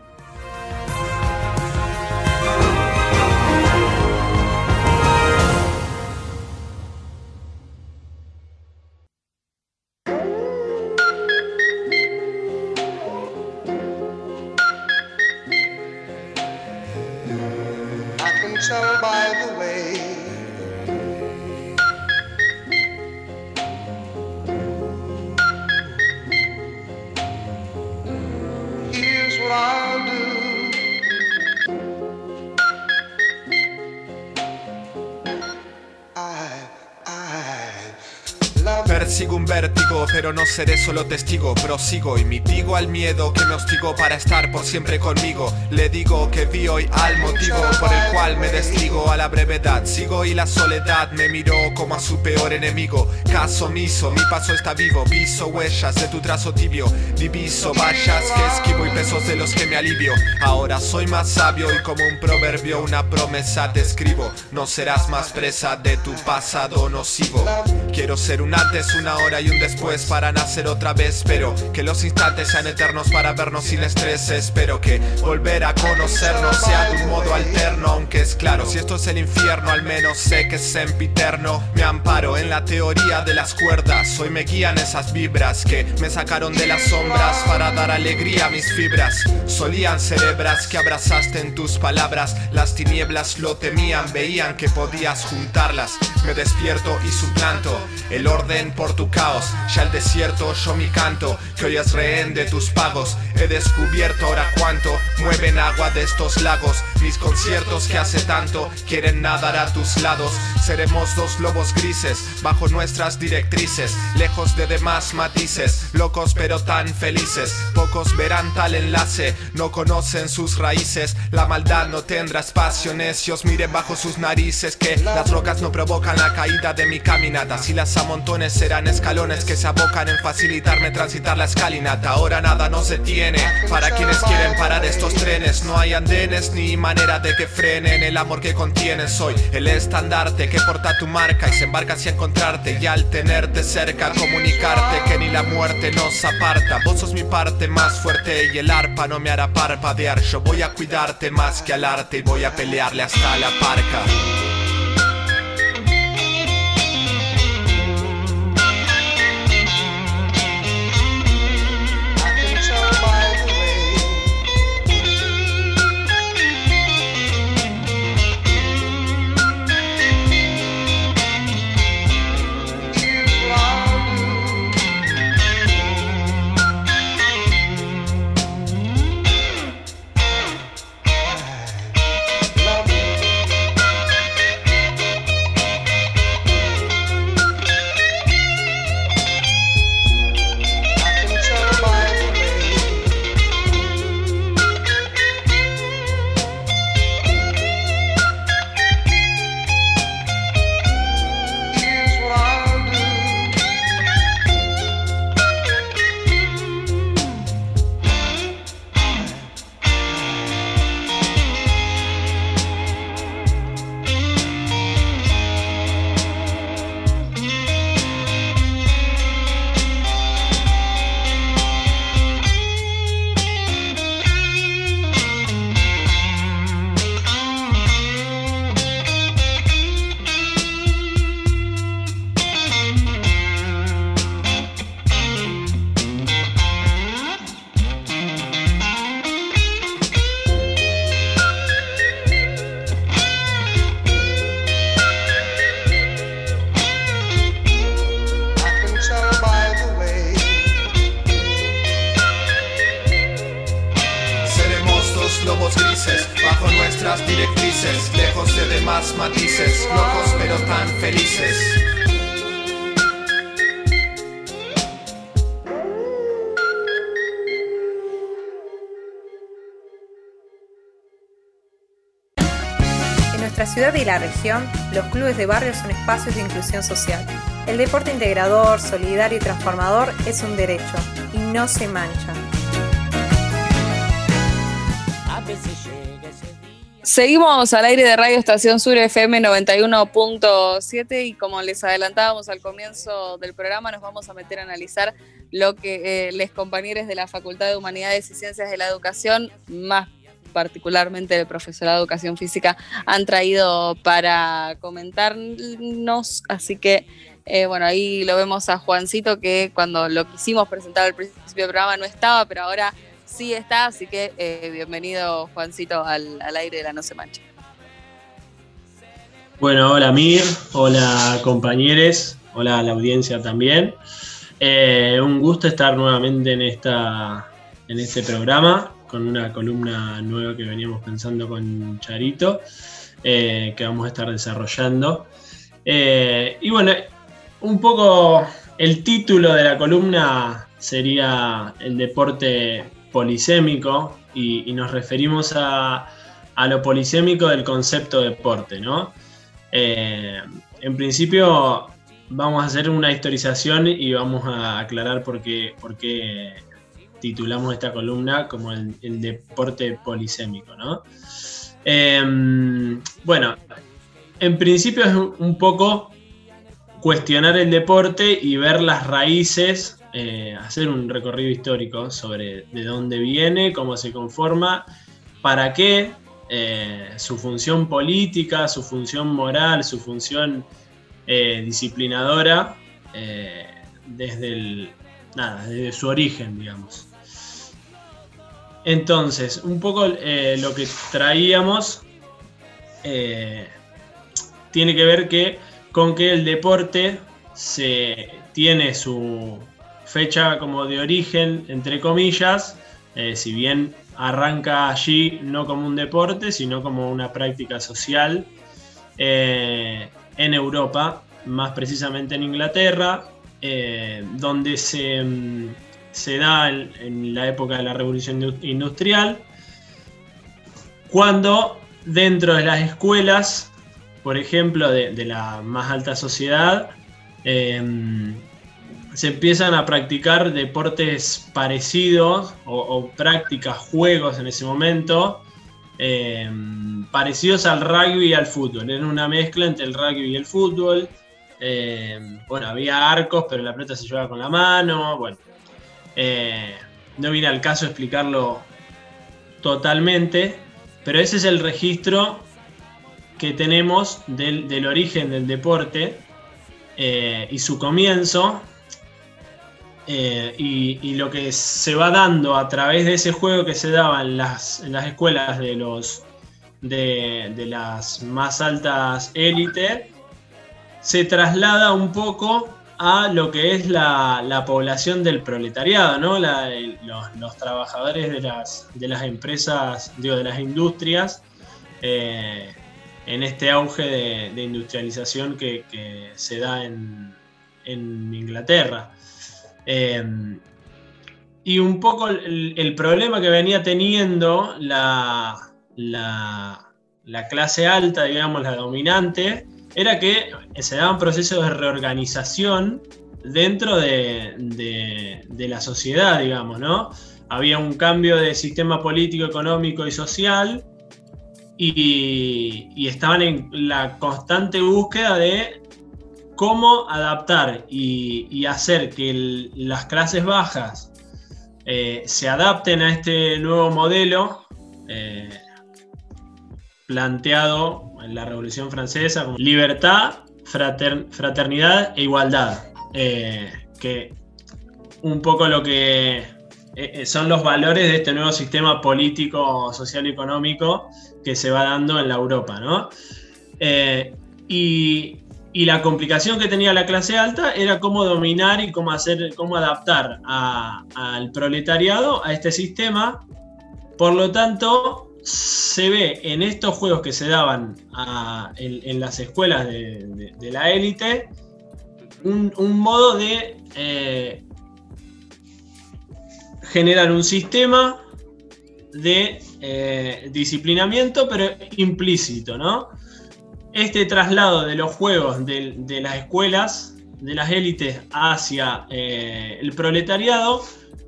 Pero no seré solo testigo, prosigo y mitigo al miedo que me hostigó para estar por siempre conmigo. Le digo que vi hoy al motivo por el cual me desligo a la brevedad. Sigo y la soledad me miró como a su peor enemigo. Caso omiso, mi paso está vivo, viso huellas de tu trazo tibio. Diviso vallas que esquivo y pesos de los que me alivio. Ahora soy más sabio y como un proverbio, una promesa te escribo. No serás más presa de tu pasado nocivo. Quiero ser un antes, una hora y un después para nacer otra vez. Espero que los instantes sean eternos para vernos sin estrés. Espero que volver a conocernos sea de un modo alterno. Aunque es claro, si esto es el infierno al menos sé que es sempiterno. Me amparo en la teoría de las cuerdas. Hoy me guían esas vibras que me sacaron de las sombras Para dar alegría a mis fibras. Solían cerebras que abrazaste en tus palabras. Las tinieblas lo temían, veían que podías juntarlas. Me despierto y suplanto el orden por por tu caos. Ya el desierto oyó mi canto, que hoy es rehén de tus pagos. He descubierto ahora cuánto mueven agua de estos lagos. Mis conciertos que hace tanto quieren nadar a tus lados. Seremos dos lobos grises bajo nuestras directrices, lejos de demás matices, locos pero tan felices. Pocos verán tal enlace, no conocen sus raíces. La maldad no tendrá espacio, necios miren bajo sus narices que las rocas no provocan la caída de mi caminata. Si las amontones serán escalones que se abocan en facilitarme transitar la escalinata. Ahora nada no se tiene para quienes quieren parar estos trenes. No hay andenes ni manera de que frenen el amor que contienen. Soy el estandarte que porta tu marca y se embarca hacia encontrarte. Y al tenerte cerca, comunicarte que ni la muerte nos aparta. Vos sos mi parte más fuerte y el arpa no me hará parpadear. Yo voy a cuidarte más que al arte y voy a pelearle hasta la parca. Ciudad y la región, los clubes de barrio son espacios de inclusión social. El deporte integrador, solidario y transformador es un derecho y no se mancha. Seguimos al aire de Radio Estación Sur FM 91.7 y como les adelantábamos al comienzo del programa, nos vamos a meter a analizar lo que eh, los compañeros de la Facultad de Humanidades y Ciencias de la Educación, más particularmente el profesorado de Educación Física, han traído para comentarnos. Así que, eh, bueno, ahí lo vemos a Juancito que cuando lo quisimos presentar al principio del programa no estaba, pero ahora sí está, así que eh, bienvenido Juancito al, al aire de la No Se Mancha. Bueno, hola Mir, hola compañeros, hola a la audiencia también. Eh, un gusto estar nuevamente en, esta, en este programa con una columna nueva que veníamos pensando con Charito, eh, que vamos a estar desarrollando. Eh, y bueno, un poco el título de la columna sería el deporte polisémico y, nos referimos a, a, lo polisémico del concepto de deporte, ¿no? Eh, en principio vamos a hacer una historización y vamos a aclarar por qué, por qué titulamos esta columna como el, deporte polisémico, ¿no? Eh, bueno, en principio es un poco cuestionar el deporte y ver las raíces eh, hacer un recorrido histórico sobre de dónde viene, cómo se conforma, para qué, eh, su función política, su función moral, su función eh, disciplinadora, desde, el, nada, desde su origen, digamos. Entonces, un poco eh, lo que traíamos tiene que ver que, con que el deporte se tiene su fecha como de origen, entre comillas, eh, si bien arranca allí no como un deporte, sino como una práctica social eh, en Europa, más precisamente en Inglaterra, eh, donde se, mm, se da en, la época de la revolución industrial, cuando dentro de las escuelas, por ejemplo, de, la más alta sociedad, em, se empiezan a practicar deportes parecidos o, prácticas, juegos en ese momento, em, parecidos al rugby y al fútbol. Era una mezcla entre el rugby y el fútbol. Em, bueno, había arcos, pero la pelota se llevaba con la mano. Bueno, eh, no viene al caso explicarlo totalmente, pero ese es el registro que tenemos del, origen del deporte eh, y su comienzo. Eh, y, lo que se va dando a través de ese juego que se daba en las, escuelas de los de, de las más altas élites se traslada un poco a lo que es la, población del proletariado, ¿no? los, trabajadores de las, de las empresas, digo, de las industrias, eh, en este auge de, industrialización que, se da en, Inglaterra. Eh, y un poco el, problema que venía teniendo la, la clase alta, digamos, la dominante, era que se daban procesos de reorganización dentro de, la sociedad, digamos, ¿no? Había un cambio de sistema político, económico y social y, estaban en la constante búsqueda de cómo adaptar y, hacer que las clases bajas eh, se adapten a este nuevo modelo eh, planteado en la Revolución Francesa como libertad, fraternidad e igualdad, eh, que un poco lo que eh, eh, son los valores de este nuevo sistema político, social y económico que se va dando en la Europa, ¿no? y, la complicación que tenía la clase alta era cómo dominar y cómo hacer, cómo adaptar al proletariado a este sistema. Por lo tanto, se ve en estos juegos que se daban en, las escuelas de, la élite un, modo de eh, generar un sistema de eh, disciplinamiento, pero implícito, ¿no? Este traslado de los juegos de, las escuelas, de las élites hacia eh, el proletariado,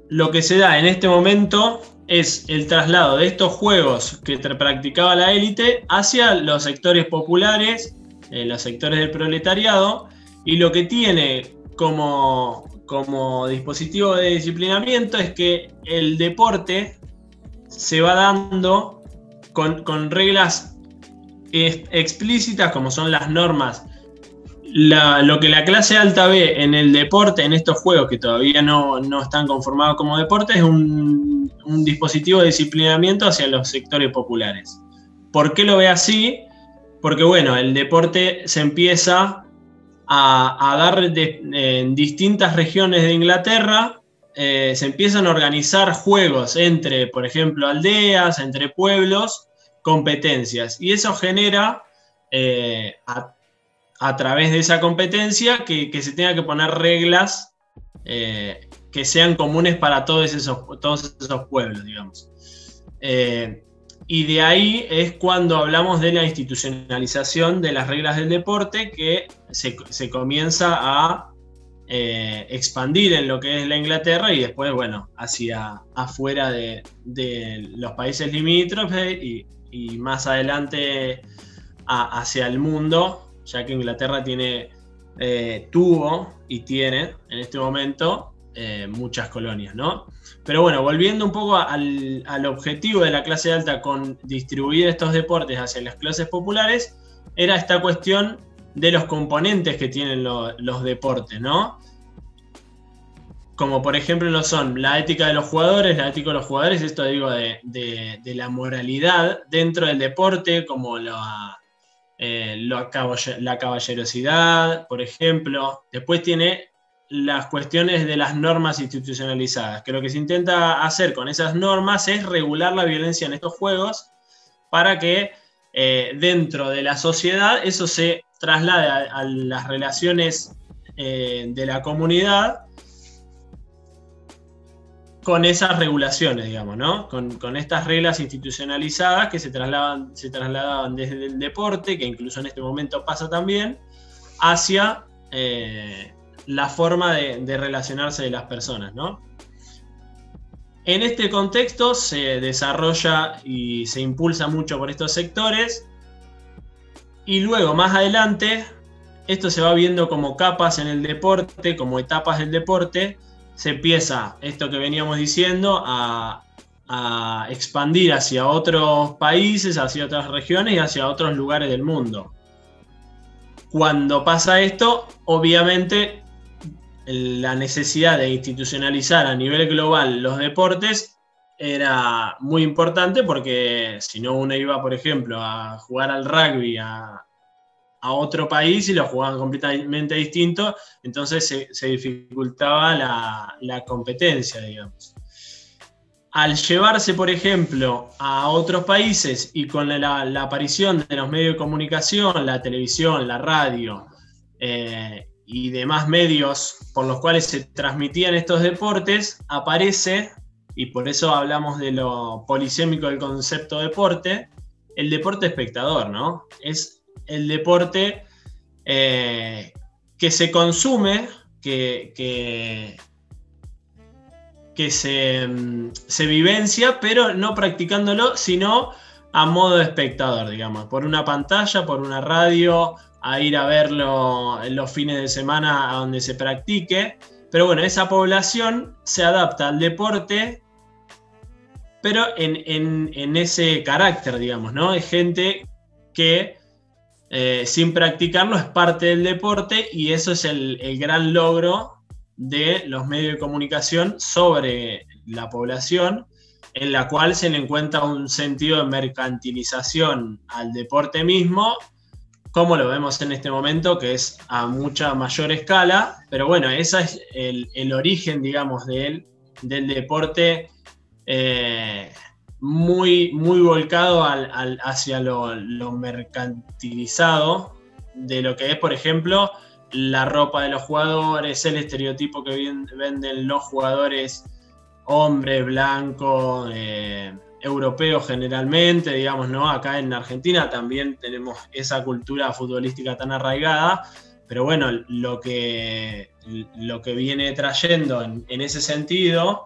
lo que se da en este momento es el traslado de estos juegos que practicaba la élite hacia los sectores populares, eh, los sectores del proletariado, y lo que tiene como, como dispositivo de disciplinamiento es que el deporte se va dando con, reglas explícitas como son las normas lo que la clase alta ve en el deporte, en estos juegos que todavía no, están conformados como deporte, es un, dispositivo de disciplinamiento hacia los sectores populares. ¿Por qué lo ve así? Porque bueno, el deporte se empieza a, dar en distintas regiones de Inglaterra, eh, se empiezan a organizar juegos entre, por ejemplo, aldeas, entre pueblos, competencias. Y eso genera eh, a través de esa competencia que, se tenga que poner reglas eh, que sean comunes para todos esos, todos esos pueblos, digamos. Eh, y de ahí es cuando hablamos de la institucionalización de las reglas del deporte que se, comienza a eh, expandir en lo que es la Inglaterra y después, bueno, hacia afuera de, los países limítrofes y, más adelante hacia el mundo, ya que Inglaterra tiene, eh, tuvo y tiene en este momento eh, muchas colonias, ¿no? Pero bueno, volviendo un poco al, objetivo de la clase alta con distribuir estos deportes hacia las clases populares, era esta cuestión de los componentes que tienen los deportes, ¿no? Como por ejemplo lo son la ética de los jugadores, la ética de los jugadores, esto digo de, de la moralidad dentro del deporte, como la, eh, la, caballerosidad, por ejemplo. Después tiene las cuestiones de las normas institucionalizadas, que lo que se intenta hacer con esas normas es regular la violencia en estos juegos para que eh, dentro de la sociedad eso se traslade a, las relaciones eh, de la comunidad con esas regulaciones, digamos, ¿no? Con, estas reglas institucionalizadas que se trasladaban, se trasladaban desde el deporte, que incluso en este momento pasa también, hacia eh, la forma de, relacionarse de las personas, ¿no? En este contexto se desarrolla y se impulsa mucho por estos sectores y luego más adelante esto se va viendo como capas en el deporte, como etapas del deporte, se empieza esto que veníamos diciendo a, expandir hacia otros países, hacia otras regiones y hacia otros lugares del mundo. Cuando pasa esto, obviamente la necesidad de institucionalizar a nivel global los deportes era muy importante porque si no uno iba, por ejemplo, a jugar al rugby a, otro país y lo jugaban completamente distinto, entonces se, dificultaba la, competencia, digamos. Al llevarse, por ejemplo, a otros países y con la, aparición de los medios de comunicación, la televisión, la radio, eh, y demás medios por los cuales se transmitían estos deportes, aparece, y por eso hablamos de lo polisémico del concepto deporte, el deporte espectador, ¿no? Es el deporte eh, que se consume, que, que, se, se vivencia, pero no practicándolo, sino a modo de espectador, digamos, por una pantalla, por una radio, a ir a verlo en los fines de semana a donde se practique. Pero bueno, esa población se adapta al deporte, pero en, ese carácter, digamos, ¿no? Es gente que eh, sin practicarlo es parte del deporte y eso es el, gran logro de los medios de comunicación sobre la población, en la cual se le encuentra un sentido de mercantilización al deporte mismo como lo vemos en este momento, que es a mucha mayor escala, pero bueno, ese es el, origen, digamos, de del deporte eh, muy, muy volcado hacia lo, mercantilizado de lo que es, por ejemplo, la ropa de los jugadores, el estereotipo que venden los jugadores hombre, blanco, eh, europeo generalmente, digamos, ¿no? Acá en Argentina también tenemos esa cultura futbolística tan arraigada, pero bueno, lo que, lo que viene trayendo en, ese sentido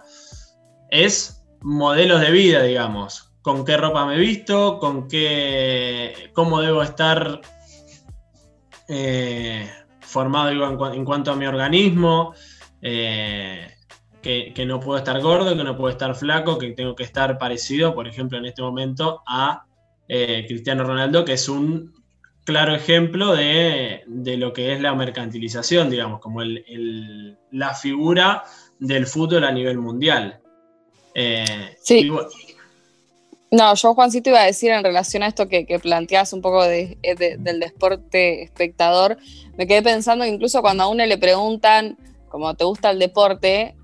es modelos de vida, digamos. Con qué ropa me visto, con qué, cómo debo estar eh, formado en, cuanto a mi organismo. Eh, que, no puedo estar gordo, que no puedo estar flaco, que tengo que estar parecido, por ejemplo, en este momento a eh, Cristiano Ronaldo, que es un claro ejemplo de, lo que es la mercantilización, digamos, como la figura del fútbol a nivel mundial. Eh, sí. no, yo Juancito iba a decir en relación a esto que, que planteas un poco de, del deporte espectador, me quedé pensando incluso cuando a uno le preguntan, como te gusta el deporte,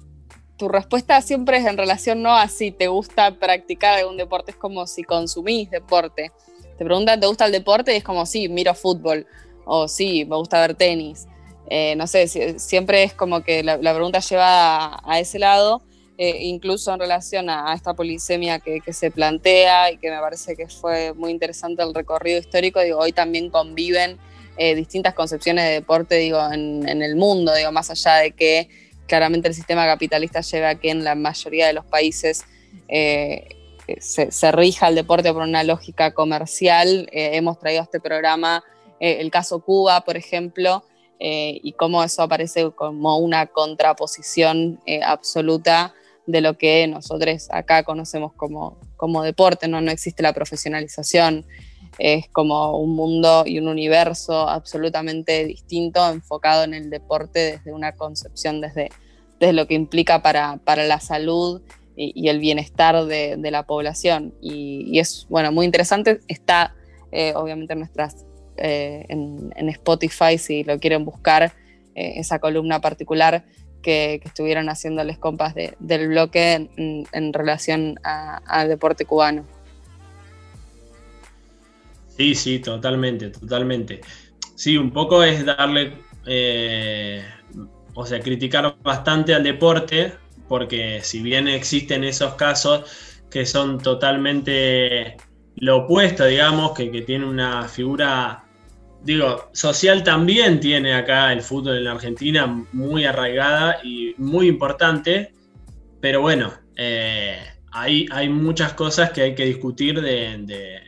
tu respuesta siempre es en relación no a si te gusta practicar algún deporte, es como si consumís deporte. Te preguntan, ¿te gusta el deporte? Y es como, sí, miro fútbol, o sí, me gusta ver tenis. Eh, no sé, siempre es como que la, pregunta lleva a, ese lado, eh, incluso en relación a, esta polisemia que, se plantea y que me parece que fue muy interesante el recorrido histórico. Digo, hoy también conviven eh, distintas concepciones de deporte, digo, en, el mundo, digo, más allá de que claramente el sistema capitalista lleva a que en la mayoría de los países eh, se, rija el deporte por una lógica comercial. Hemos traído a este programa el caso Cuba, por ejemplo, y cómo eso aparece como una contraposición absoluta de lo que nosotros acá conocemos como, como deporte, ¿no? no existe la profesionalización, es como un mundo y un universo absolutamente distinto, enfocado en el deporte desde una concepción, desde, desde lo que implica para, la salud y, el bienestar de, la población. Y, es, bueno, muy interesante. Está, eh, obviamente, en nuestras eh, en, en, Spotify si lo quieren buscar, esa columna particular que, estuvieron haciendo los compas del bloque en, relación al deporte cubano. Sí, sí, totalmente, totalmente. Sí, un poco es darle, eh, o sea, criticar bastante al deporte, porque si bien existen esos casos que son totalmente lo opuesto, digamos, que, que tiene una figura digo, social también tiene acá el fútbol en la Argentina muy arraigada y muy importante, pero bueno, eh, hay, muchas cosas que hay que discutir de,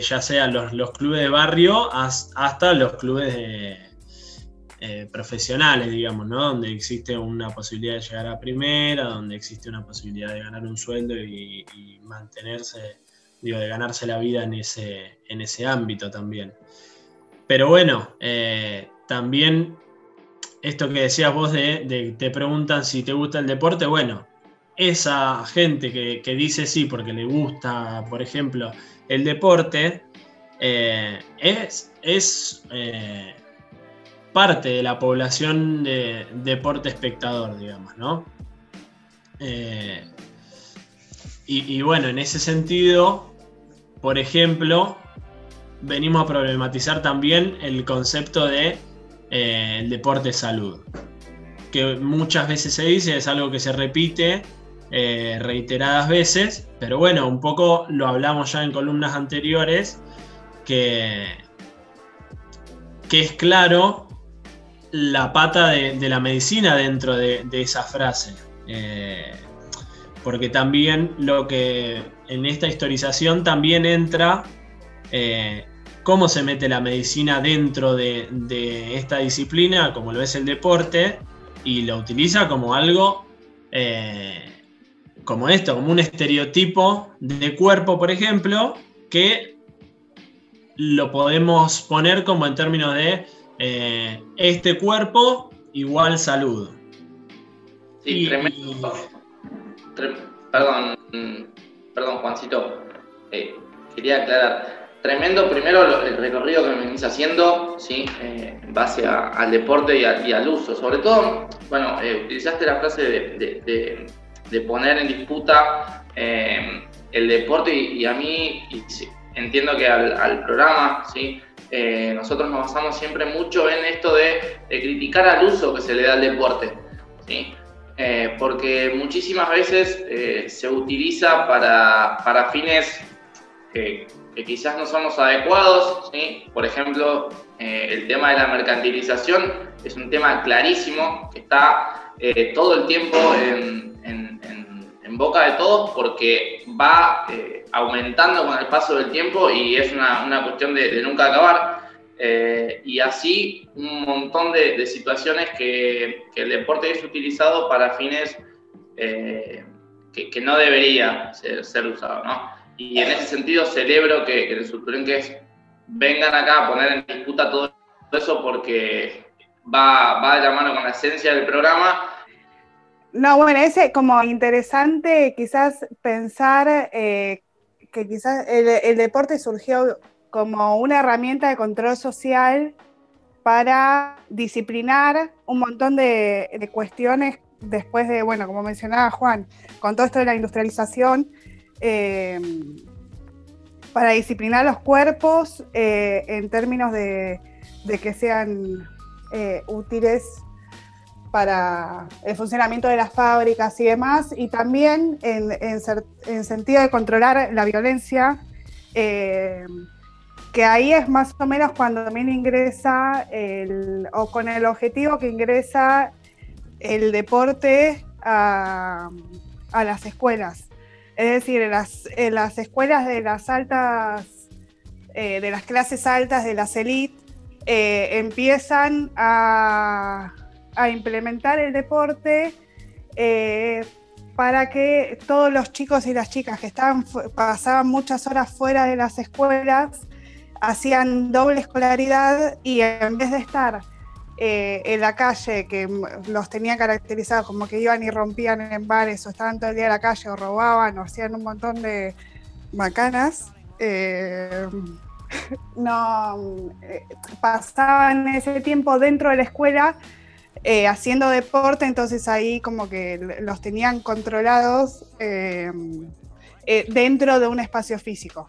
ya sea los, clubes de barrio hasta los clubes eh, profesionales, digamos, ¿no? Donde existe una posibilidad de llegar a primera, donde existe una posibilidad de ganar un sueldo y, mantenerse, digo, de ganarse la vida en ese, en ese ámbito también. Pero bueno, eh, también esto que decías vos de, te preguntan si te gusta el deporte, bueno, esa gente que, dice sí porque le gusta, por ejemplo, el deporte, eh, es, es eh, parte de la población de deporte espectador, digamos, ¿no? y bueno, en ese sentido, por ejemplo, venimos a problematizar también el concepto de eh, deporte salud, que muchas veces se dice, es algo que se repite eh, reiteradas veces, pero bueno, un poco lo hablamos ya en columnas anteriores, que, que es claro la pata de, la medicina dentro de, esa frase. Eh, porque también lo que en esta historización también entra cómo se mete la medicina dentro de, esta disciplina, como lo es el deporte, y lo utiliza como algo eh, como esto, como un estereotipo de cuerpo, por ejemplo, que lo podemos poner como en términos de eh, este cuerpo igual salud. Sí, tremendo. perdón, perdón, Juancito. Eh, quería aclarar tremendo primero el recorrido que me venís haciendo, ¿sí? Eh, en base al deporte y, al uso. Sobre todo, bueno, eh, utilizaste la frase de, poner en disputa eh, el deporte y, a mí entiendo que al, programa, ¿sí? nosotros nos basamos siempre mucho en esto de, criticar al uso que se le da al deporte. ¿sí? porque muchísimas veces se utiliza para, para fines que quizás no son los adecuados. Por ejemplo, eh, el tema de la mercantilización es un tema clarísimo que está eh, todo el tiempo en, boca de todos porque va eh, aumentando con el paso del tiempo y es una, cuestión de, nunca acabar. y así un montón de, situaciones que, el deporte es utilizado para fines que, no debería ser, ser usado. ¿no? Y en ese sentido celebro que, que los vengan acá a poner en disputa todo eso porque va, va de la mano con la esencia del programa. No, bueno, es como interesante quizás pensar eh, que quizás el, deporte surgió como una herramienta de control social para disciplinar un montón de, cuestiones después de, bueno, como mencionaba Juan, con todo esto de la industrialización, eh, para disciplinar los cuerpos eh, en términos de, que sean eh, útiles para el funcionamiento de las fábricas y demás, y también en, sentido de controlar la violencia, que ahí es más o menos cuando también ingresa, o con el objetivo que ingresa el deporte a las escuelas. Es decir, en las, escuelas de las altas, eh, de las clases altas, de las élites, eh, empiezan a, implementar el deporte eh, para que todos los chicos y las chicas que estaban, pasaban muchas horas fuera de las escuelas hacían doble escolaridad y en vez de estar eh, en la calle que los tenía caracterizados como que iban y rompían en bares o estaban todo el día en la calle o robaban o hacían un montón de macanas. Eh, *laughs* no eh, pasaban ese tiempo dentro de la escuela haciendo deporte, entonces ahí como que los tenían controlados dentro de un espacio físico.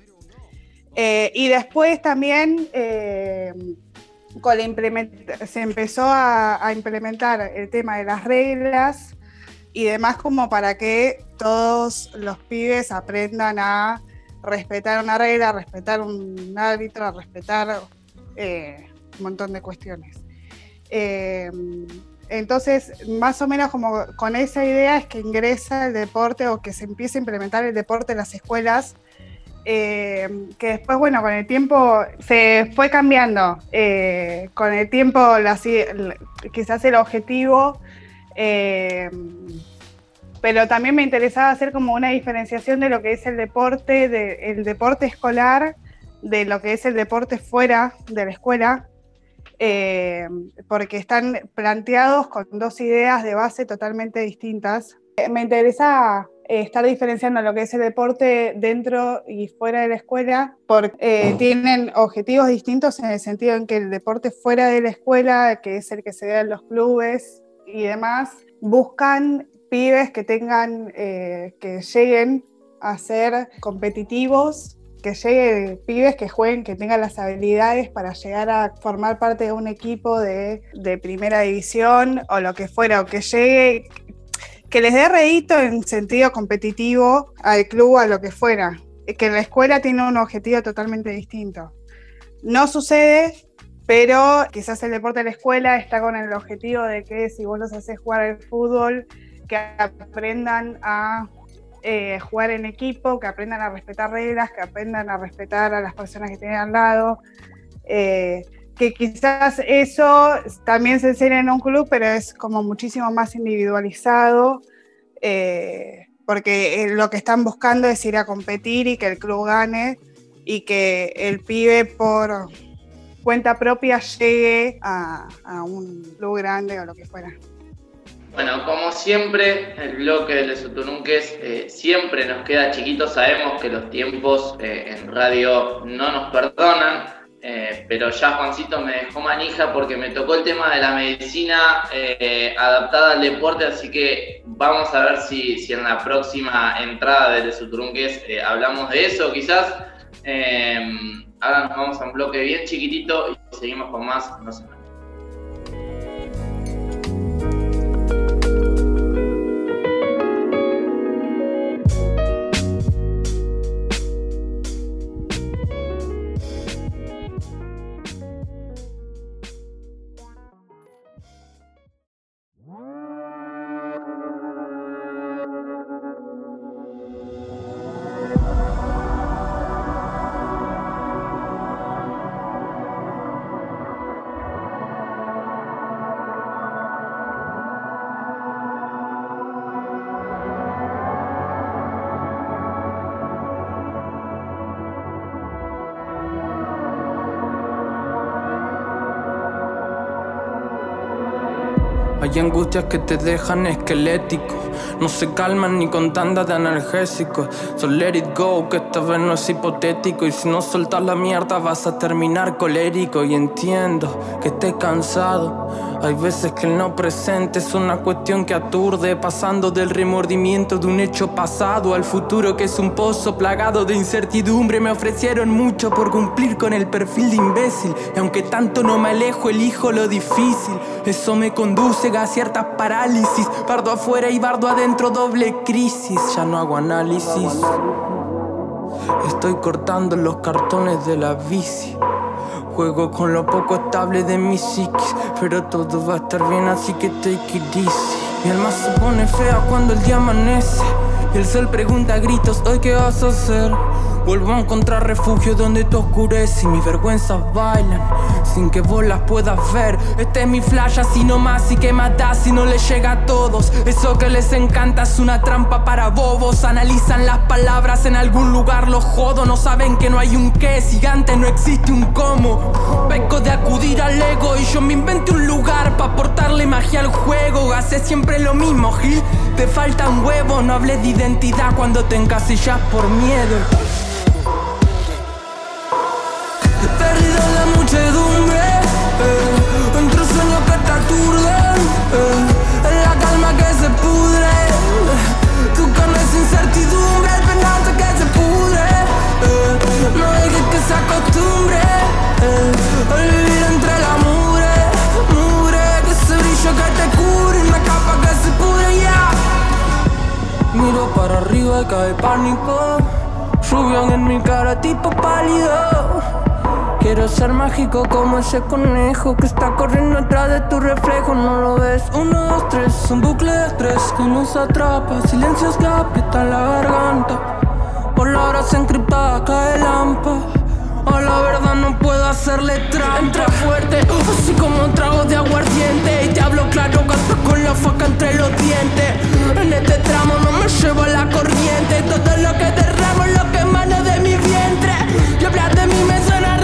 y después también con se empezó a, implementar el tema de las reglas y demás como para que todos los pibes aprendan a respetar una regla, respetar un árbitro, respetar eh, un montón de cuestiones. Eh, entonces, más o menos como con esa idea es que ingresa el deporte o que se empieza a implementar el deporte en las escuelas, eh, que después, bueno, con el tiempo se fue cambiando. con el tiempo, quizás el objetivo pero también me interesaba hacer como una diferenciación de lo que es el deporte, de, el deporte escolar, de lo que es el deporte fuera de la escuela, eh, porque están planteados con dos ideas de base totalmente distintas. Me interesa eh, estar diferenciando lo que es el deporte dentro y fuera de la escuela, porque eh, tienen objetivos distintos en el sentido en que el deporte fuera de la escuela, que es el que se da en los clubes y demás, buscan pibes que tengan, eh, que lleguen a ser competitivos, que lleguen pibes que jueguen, que tengan las habilidades para llegar a formar parte de un equipo de, primera división o lo que fuera, o que llegue, que les dé redito en sentido competitivo al club, a lo que fuera. Que la escuela tiene un objetivo totalmente distinto. No sucede pero quizás el deporte de la escuela está con el objetivo de que si vos los haces jugar al fútbol, que aprendan a eh, jugar en equipo, que aprendan a respetar reglas, que aprendan a respetar a las personas que tienen al lado. Eh, que quizás eso también se enseña en un club, pero es como muchísimo más individualizado, eh, porque lo que están buscando es ir a competir y que el club gane y que el pibe por cuenta propia llegue a, un club grande o lo que fuera. Bueno, como siempre, el bloque de Les eh, siempre nos queda chiquito. Sabemos que los tiempos eh, en radio no nos perdonan, eh, pero ya Juancito me dejó manija porque me tocó el tema de la medicina adaptada al deporte, así que vamos a ver si, en la próxima entrada de Les hablamos de eso, quizás. ahora nos vamos a un bloque bien chiquitito y seguimos con más. Hay angustias que te dejan esquelético. No se calman ni con tanda de analgésicos. So let it go, que esta vez no es hipotético. Y si no soltas la mierda, vas a terminar colérico. Y entiendo que estés cansado. Hay veces que el no presente es una cuestión que aturde, pasando del remordimiento de un hecho pasado al futuro que es un pozo plagado de incertidumbre. Me ofrecieron mucho por cumplir con el perfil de imbécil, y aunque tanto no me alejo, elijo lo difícil. Eso me conduce a ciertas parálisis, bardo afuera y bardo adentro, doble crisis. Ya no hago análisis. Estoy cortando los cartones de la bici. Juego con lo poco estable de mi psiquis, pero todo va a estar bien, así que take it easy. Mi alma se pone fea cuando el día amanece y el sol pregunta a gritos, ¿hoy qué vas a hacer? Vuelvo a encontrar refugio donde te oscurece y mis vergüenzas bailan sin que vos las puedas ver. Este es mi flash así nomás y que matas si no le llega a todos. Eso que les encanta es una trampa para bobos. Analizan las palabras en algún lugar, los jodo. No saben que no hay un qué, si antes no existe un cómo. Peco de acudir al ego y yo me inventé un lugar para aportarle magia al juego. Hace siempre lo mismo, Gil. Te falta un huevo, no hables de identidad cuando te encasillas por miedo. Para arriba y cae pánico. Rubión en mi cara, tipo pálido. Quiero ser mágico como ese conejo que está corriendo atrás de tu reflejo, no lo ves. Uno, dos, tres, un bucle de estrés que nos atrapa. Silencios que aprietan la garganta. Por la hora se encriptada cae lampa. A la verdad no puedo hacerle trampa. Entra fuerte, así como tragos de aguardiente. Y te hablo claro, gato con la faca entre los dientes. En este tramo no me llevo la corriente. Todo lo que derramo lo que emana de mi vientre. Y hablar de me suena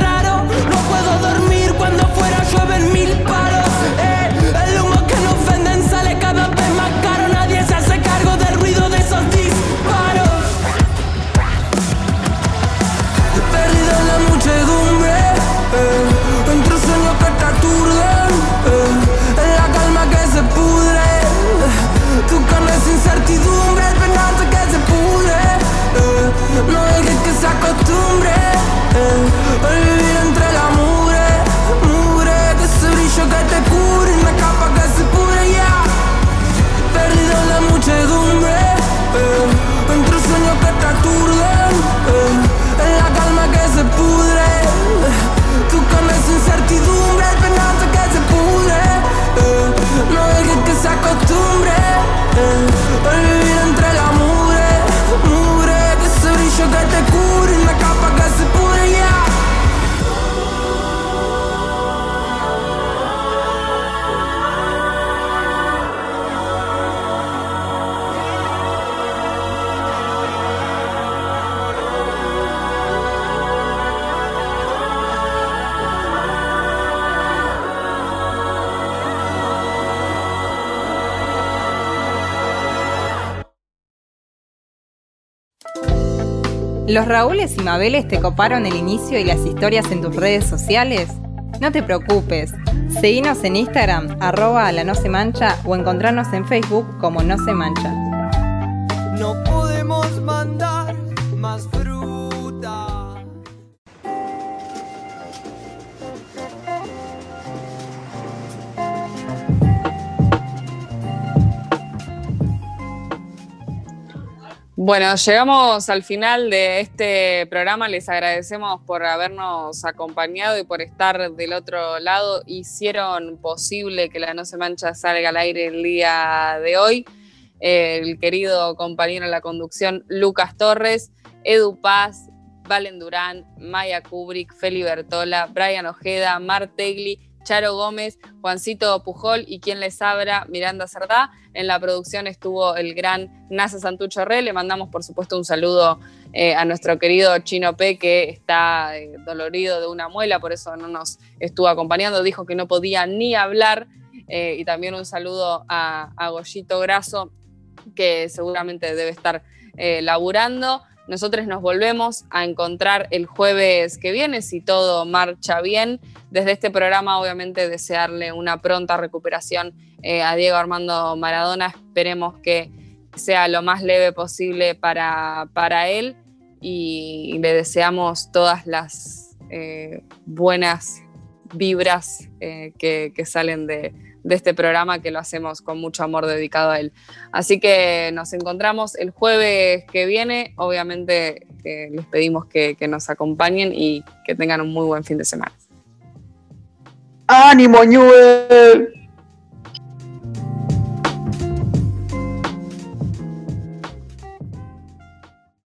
¿Los Raúles y Mabeles te coparon el inicio y las historias en tus redes sociales? No te preocupes, seguinos en Instagram, arroba la no se mancha o encontrarnos en Facebook como no se mancha. Bueno, llegamos al final de este programa. Les agradecemos por habernos acompañado y por estar del otro lado. Hicieron posible que la No Se Mancha salga al aire el día de hoy. El querido compañero en la conducción, Lucas Torres, Edu Paz, Valen Durán, Maya Kubrick, Feli Bertola, Brian Ojeda, Mar Tegli, Charo Gómez, Juancito Pujol y quien les habla, Miranda Cerdá. En la producción estuvo el gran Nasa Santucho Re. Le mandamos, por supuesto, un saludo eh, a nuestro querido Chino P, que está eh, dolorido de una muela, por eso no nos estuvo acompañando. Dijo que no podía ni hablar. Eh, y también un saludo a, a Goyito Graso, que seguramente debe estar laburando. Nosotros nos volvemos a encontrar el jueves que viene, si todo marcha bien. Desde este programa, obviamente, desearle una pronta recuperación eh, a Diego Armando Maradona. Esperemos que sea lo más leve posible para, para él y le deseamos todas las eh, buenas vibras eh, que, que salen de, de este programa que lo hacemos con mucho amor dedicado a él. Así que nos encontramos el jueves que viene. Obviamente eh, les pedimos que, nos acompañen y que tengan un muy buen fin de semana. ¡Ánimo, Newell!